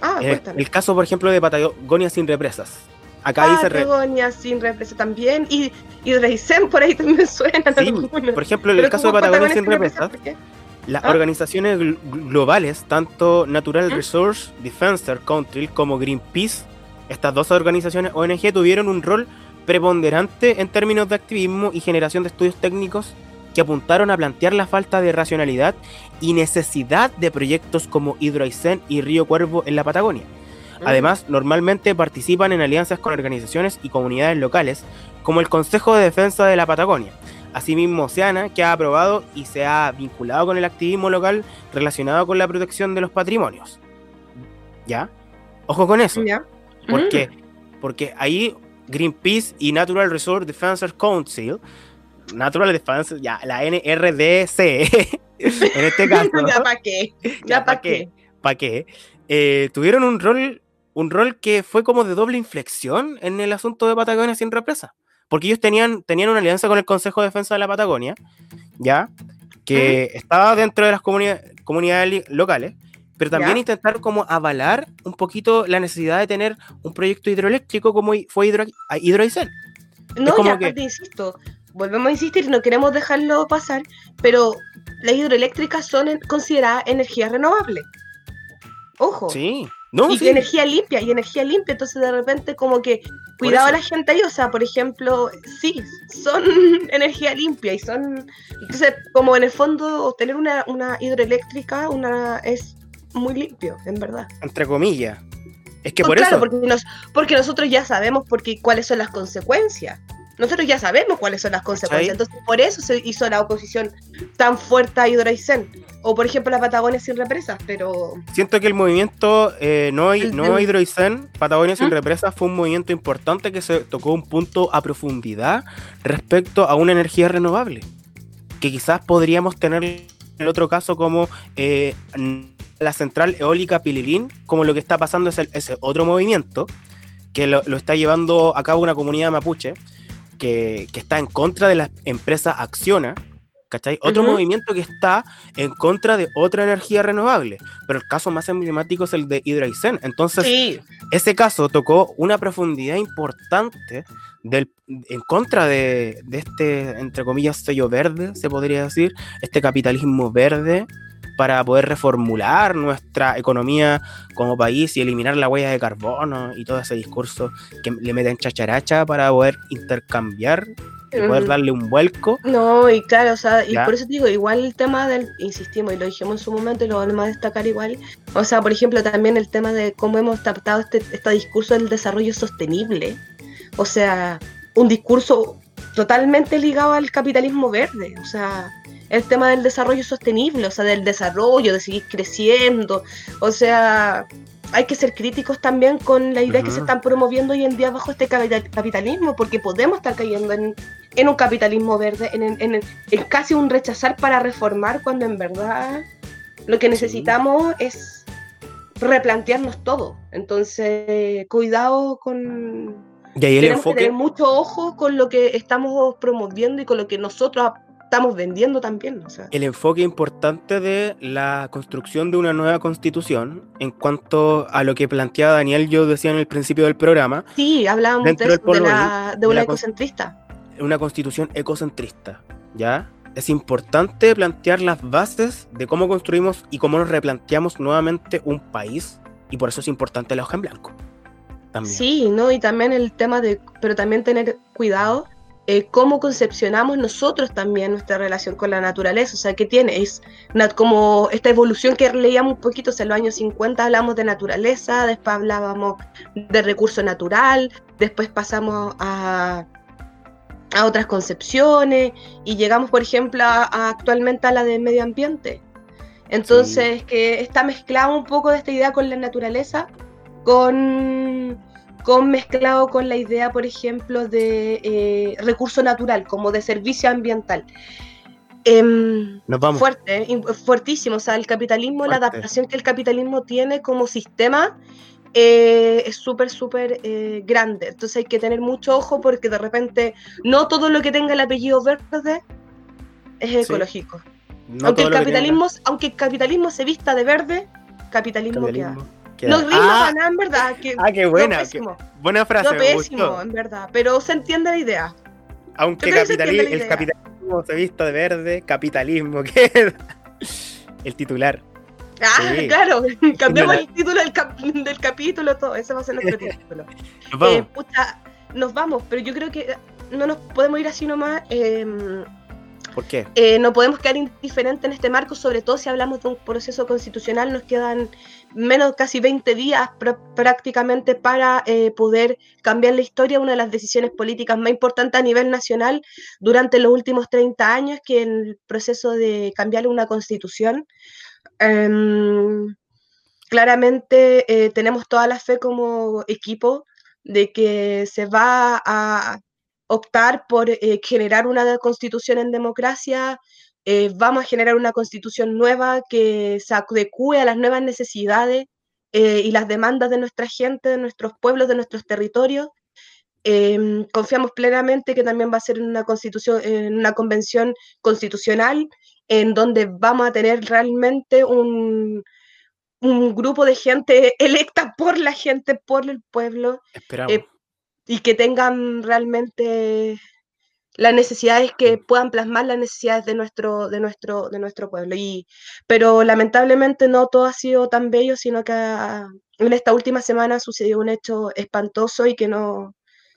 Speaker 2: Ah,
Speaker 1: Eh, el caso, por ejemplo, de Patagonia sin represas. Acá dice... re-
Speaker 2: Patagonia sin represa también. Y, y Reisen por ahí también suenan
Speaker 1: Sí, por ejemplo, en el caso de
Speaker 2: ¿cómo
Speaker 1: Patagonia sin
Speaker 2: represa?
Speaker 1: represas. Las
Speaker 2: ¿Ah?
Speaker 1: organizaciones gl- globales, tanto Natural
Speaker 2: ¿Mm?
Speaker 1: Resource Defender Council como Greenpeace, estas dos organizaciones ONG tuvieron un rol preponderante en términos de activismo y generación de estudios técnicos que apuntaron a plantear la falta de racionalidad y necesidad de proyectos como Hidroaicén y Río Cuervo en la Patagonia. Además, normalmente participan en alianzas con organizaciones y comunidades locales, como el Consejo de Defensa de la Patagonia. Asimismo, Oceana, que ha aprobado y se ha vinculado con el activismo local relacionado con la protección de los patrimonios. ¿Ya? Ojo con eso,
Speaker 2: ¿Ya?
Speaker 1: porque porque ahí Greenpeace y Natural Resource Defense Council, Natural Defense, ya, la NRDC, en este caso.
Speaker 2: ya para qué. Ya, para qué.
Speaker 1: ¿Para qué? Eh, tuvieron un rol, un rol que fue como de doble inflexión en el asunto de Patagonia sin represa. Porque ellos tenían, tenían una alianza con el Consejo de Defensa de la Patagonia, ¿ya? Que estaba dentro de las comunidades, comunidades locales, pero también
Speaker 2: Ya.
Speaker 1: intentar como avalar un poquito la necesidad de tener un proyecto hidroeléctrico como fue Hidro, a- Hidroaicén.
Speaker 2: No,
Speaker 1: como
Speaker 2: y
Speaker 1: que-
Speaker 2: insisto, volvemos a insistir, no queremos dejarlo pasar, pero las hidroeléctricas son en- consideradas energía renovable. Ojo.
Speaker 1: Sí, no,
Speaker 2: y
Speaker 1: sí.
Speaker 2: energía limpia, y energía limpia, entonces de repente como que cuidado a la gente ahí, o sea, por ejemplo, sí, son energía limpia y son, entonces como en el fondo tener una, una hidroeléctrica una es muy limpio, en verdad.
Speaker 1: entre comillas. Es que
Speaker 2: Pues
Speaker 1: por
Speaker 2: claro,
Speaker 1: eso.
Speaker 2: porque, nos- porque nosotros ya sabemos porque, cuáles son las consecuencias. Nosotros ya sabemos cuáles son las consecuencias. Entonces, por eso se hizo la oposición tan fuerte a Hidroaicén. O, por ejemplo, la Patagonia sin represas, pero...
Speaker 1: Siento que el movimiento eh, no,
Speaker 2: El
Speaker 1: no Hidroaicén, Patagonia sin
Speaker 2: ¿Mm?
Speaker 1: represas, fue un movimiento importante que se tocó un punto a profundidad respecto a una energía renovable. Que quizás podríamos tener en el otro caso como eh, la central eólica Pililín, como lo que está pasando es el- ese otro movimiento que lo, lo está llevando a cabo una comunidad mapuche que, que está en contra de la empresa Acciona. ¿Cachai? Otro
Speaker 2: Ujú.
Speaker 1: movimiento que está en contra de otra energía renovable. Pero el caso más emblemático es el de Hidroaicén. Entonces,
Speaker 2: Sí,
Speaker 1: ese caso tocó una profundidad importante del, en contra de, de este, entre comillas, sello verde, se podría decir, este capitalismo verde para poder reformular nuestra economía como país y eliminar la huella de carbono y todo ese discurso que le meten chacharacha para poder intercambiar y poder darle un vuelco.
Speaker 2: No, y claro, o sea, y
Speaker 1: Ya.
Speaker 2: por eso te digo, igual el tema del, insistimos, y lo dijimos en su momento y lo volvemos a destacar igual, o sea, por ejemplo, también el tema de cómo hemos tratado este, este discurso del desarrollo sostenible, o sea, un discurso totalmente ligado al capitalismo verde, o sea, el tema del desarrollo sostenible, o sea, del desarrollo, de seguir creciendo, o sea, hay que ser críticos también con las ideas que se están promoviendo hoy en día bajo este capital- capitalismo, porque podemos estar cayendo en, en un capitalismo verde, en, en- en- en casi un rechazar para reformar, cuando en verdad lo que necesitamos es replantearnos todo. Entonces, cuidado con...
Speaker 1: Y ahí el
Speaker 2: Tenemos que tener mucho ojo con lo que estamos promoviendo y con lo que nosotros estamos vendiendo también. O sea.
Speaker 1: el enfoque importante de la construcción de una nueva constitución en cuanto a lo que planteaba Daniel, yo decía en el principio del programa,
Speaker 2: Sí, hablábamos de, de, la- de
Speaker 1: de
Speaker 2: una
Speaker 1: la cons-
Speaker 2: ecocentrista.
Speaker 1: una constitución ecocentrista, ¿ya? Es importante plantear las bases de cómo construimos y cómo nos replanteamos nuevamente un país, y por eso es importante la hoja en blanco. También.
Speaker 2: Sí, ¿no? Y también el tema de, pero también tener cuidado eh, cómo concepcionamos nosotros también nuestra relación con la naturaleza. O sea, ¿qué tiene? Es como esta evolución que leíamos un poquito, o sea, en los años 50 hablamos de naturaleza, después hablábamos de recurso natural, después pasamos a, a otras concepciones y llegamos, por ejemplo, a, a actualmente a la de medio ambiente. Entonces, que está mezclado un poco de esta idea con la naturaleza, con, con mezclado con la idea, por ejemplo, de eh, recurso natural, como de servicio ambiental. Em,
Speaker 1: Nos vamos.
Speaker 2: fuerte, eh, im- fuertísimo. O sea, el capitalismo, la adaptación que el capitalismo tiene como sistema eh, es súper, súper eh, grande. Entonces hay que tener mucho ojo porque de repente no todo lo que tenga el apellido verde es
Speaker 1: Sí.
Speaker 2: ecológico.
Speaker 1: No
Speaker 2: aunque, el capitalismo, aunque el capitalismo se vista de verde, capitalismo,
Speaker 1: capitalismo
Speaker 2: queda. No rima
Speaker 1: ah,
Speaker 2: en verdad. Que,
Speaker 1: ah, qué buena. qué- buena frase. me
Speaker 2: pésimo,
Speaker 1: gustó.
Speaker 2: en verdad. Pero se entiende la idea.
Speaker 1: Aunque capitali-
Speaker 2: la
Speaker 1: el
Speaker 2: idea.
Speaker 1: capitalismo se vista de verde, capitalismo queda. El titular.
Speaker 2: Ah,
Speaker 1: Sí.
Speaker 2: claro, cambiamos el título del, cap- del capítulo, todo, ese va a ser nuestro título.
Speaker 1: Nos vamos.
Speaker 2: Eh, nos vamos, pero yo creo que no nos podemos ir así nomás. eh,
Speaker 1: ¿Por qué?
Speaker 2: eh, no podemos quedar indiferentes en este marco, sobre todo si hablamos de un proceso constitucional, nos quedan menos casi 20 días pr- prácticamente para eh, poder cambiar la historia, una de las decisiones políticas más importantes a nivel nacional durante los últimos 30 años, que en el proceso de cambiar una constitución. Em, claramente eh, tenemos toda la fe como equipo de que se va a optar por eh, generar una constitución en democracia, eh, vamos a generar una constitución nueva que se adecue a las nuevas necesidades eh, y las demandas de nuestra gente, de nuestros pueblos, de nuestros territorios. Em, confiamos plenamente que también va a ser una constitución, una convención constitucional en donde vamos a tener realmente un, un grupo de gente electa por la gente, por el pueblo,
Speaker 1: Esperamos.
Speaker 2: y que tengan realmente las necesidades que puedan plasmar las necesidades de nuestro, de nuestro, de nuestro pueblo. Y, pero lamentablemente no todo ha sido tan bello, sino que ah, en esta última semana sucedió un hecho espantoso y que no,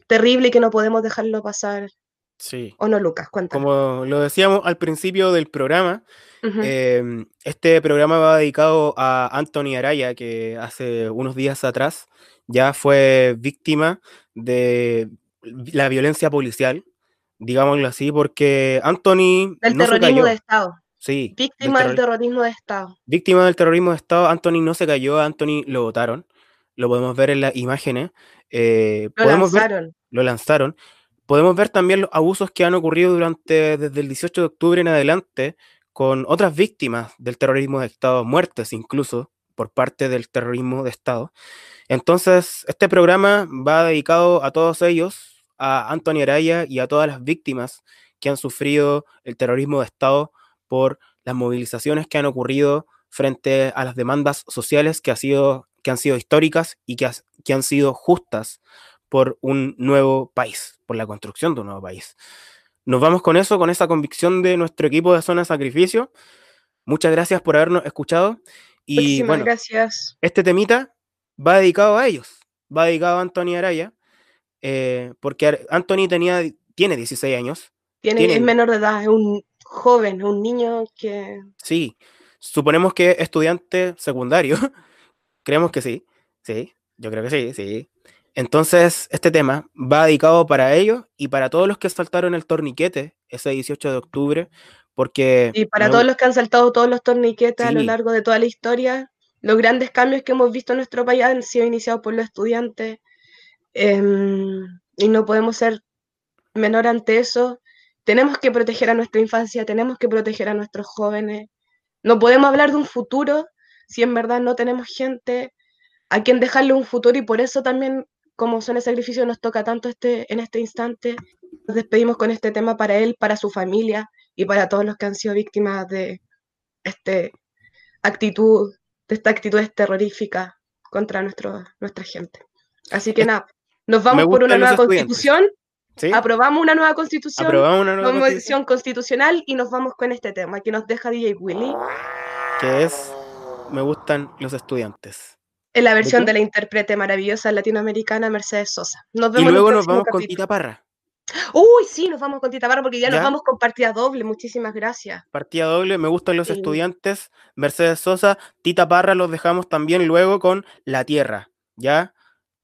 Speaker 2: terrible y que no podemos dejarlo pasar.
Speaker 1: sí.
Speaker 2: ¿O no, Lucas? Cuéntame.
Speaker 1: Como lo decíamos al principio del programa, eh, este programa va dedicado a Anthony Araya, que hace unos días atrás ya fue víctima de la violencia policial, digámoslo así, porque Anthony
Speaker 2: Del
Speaker 1: no se
Speaker 2: terrorismo
Speaker 1: cayó.
Speaker 2: de Estado.
Speaker 1: Sí,
Speaker 2: Víctima del
Speaker 1: terror-
Speaker 2: terrorismo de Estado.
Speaker 1: víctima del terrorismo de Estado, Anthony no se cayó, Anthony lo votaron, lo podemos ver en las imágenes, eh,
Speaker 2: Lo
Speaker 1: podemos ver
Speaker 2: lanzaron.
Speaker 1: lo lanzaron. Podemos ver también los abusos que han ocurrido durante desde el 18 de octubre en adelante con otras víctimas del terrorismo de Estado, muertes incluso por parte del terrorismo de Estado. Entonces, este programa va dedicado a todos ellos, a Anthony Araya y a todas las víctimas que han sufrido el terrorismo de Estado por las movilizaciones que han ocurrido frente a las demandas sociales que, ha sido, que han sido históricas y que, han sido justas por un nuevo país, por la construcción de un nuevo país. Nos vamos con eso, con esa convicción de nuestro equipo de Zona de Sacrificio. Muchas gracias por habernos escuchado. Y
Speaker 2: Muchísimas
Speaker 1: bueno,
Speaker 2: gracias.
Speaker 1: este temita va dedicado a ellos, va dedicado a Anthony Araya, eh, porque Anthony tenía, tiene 16 años,
Speaker 2: Tiene, es
Speaker 1: tienen-
Speaker 2: menor de edad, es un joven, un niño que
Speaker 1: sí, suponemos que es estudiante secundario, creemos que sí, sí, yo creo que sí, sí. Entonces, este tema va dedicado para ellos y para todos los que saltaron el torniquete ese 18 de octubre, porque...
Speaker 2: Y para
Speaker 1: me
Speaker 2: todos los que han saltado todos los torniquetes a lo
Speaker 1: Sí.
Speaker 2: largo de toda la historia, los grandes cambios que hemos visto en nuestro país han sido iniciados por los estudiantes em, y no podemos ser menor ante eso. Tenemos que proteger a nuestra infancia, tenemos que proteger a nuestros jóvenes. No podemos hablar de un futuro si en verdad no tenemos gente a quien dejarle un futuro y por eso también, como son el sacrificio, nos toca tanto este, en este instante. Nos despedimos con este tema para él, para su familia y para todos los que han sido víctimas de este actitud, de esta actitud terrorífica contra nuestro, nuestra gente. Así que nada, nos vamos por una nueva constitución,
Speaker 1: ¿sí?
Speaker 2: aprobamos una nueva constitución,
Speaker 1: Aprobamos una nueva constitución,
Speaker 2: constitucional y nos vamos con este tema que nos deja DJ Willy
Speaker 1: que es Me gustan los estudiantes.
Speaker 2: en la versión de la intérprete maravillosa latinoamericana Mercedes Sosa. Nos
Speaker 1: Y
Speaker 2: vemos en un
Speaker 1: luego nos vamos con. Tita Parra.
Speaker 2: Uy, sí, nos vamos con Tita Barra porque ya,
Speaker 1: ¿Ya?
Speaker 2: nos vamos con partida doble. Muchísimas gracias.
Speaker 1: Partida doble, me gustan los
Speaker 2: Sí.
Speaker 1: estudiantes. Mercedes Sosa, Tita Parra los dejamos también luego con La Tierra, ¿ya?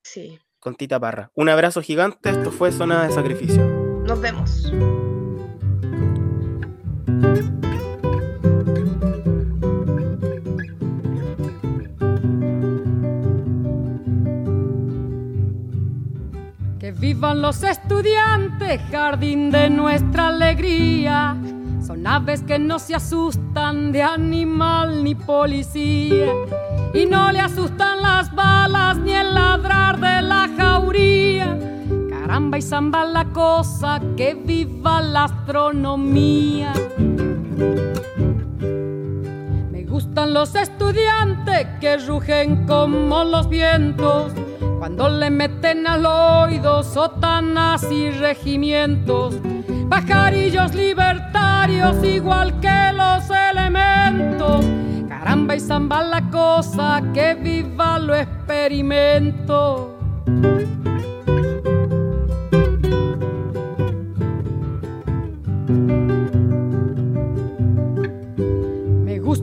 Speaker 2: Sí,
Speaker 1: Con Tita Parra. Un abrazo gigante, esto fue Zona de Sacrificio.
Speaker 2: nos vemos.
Speaker 5: Que vivan los estudiantes, jardín de nuestra alegría. Son aves que no se asustan de animal ni policía. Y no le asustan las balas ni el ladrar de la jauría. Caramba y zamba la cosa, que viva la astronomía. Me gustan los estudiantes que rugen como los vientos cuando le meten al oído sotanas y regimientos. Pajarillos libertarios igual que los elementos. Caramba y zamba la cosa, que viva lo experimento.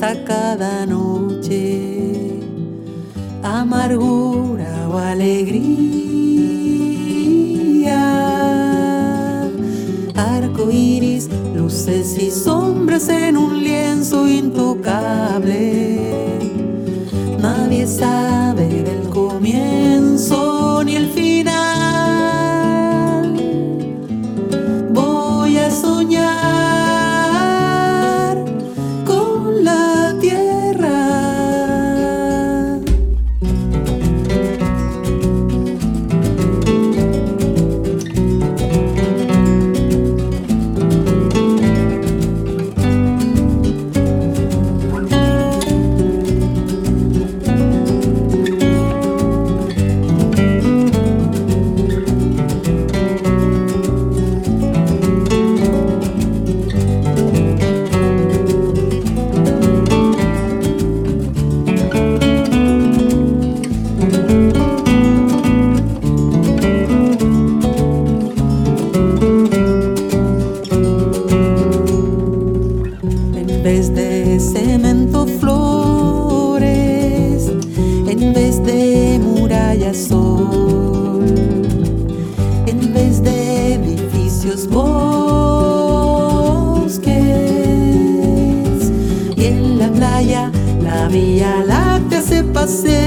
Speaker 6: Incerteza cada noche, amargura o alegría, arco iris, luces y sombras en un lienzo intocable. Nadie sabe você.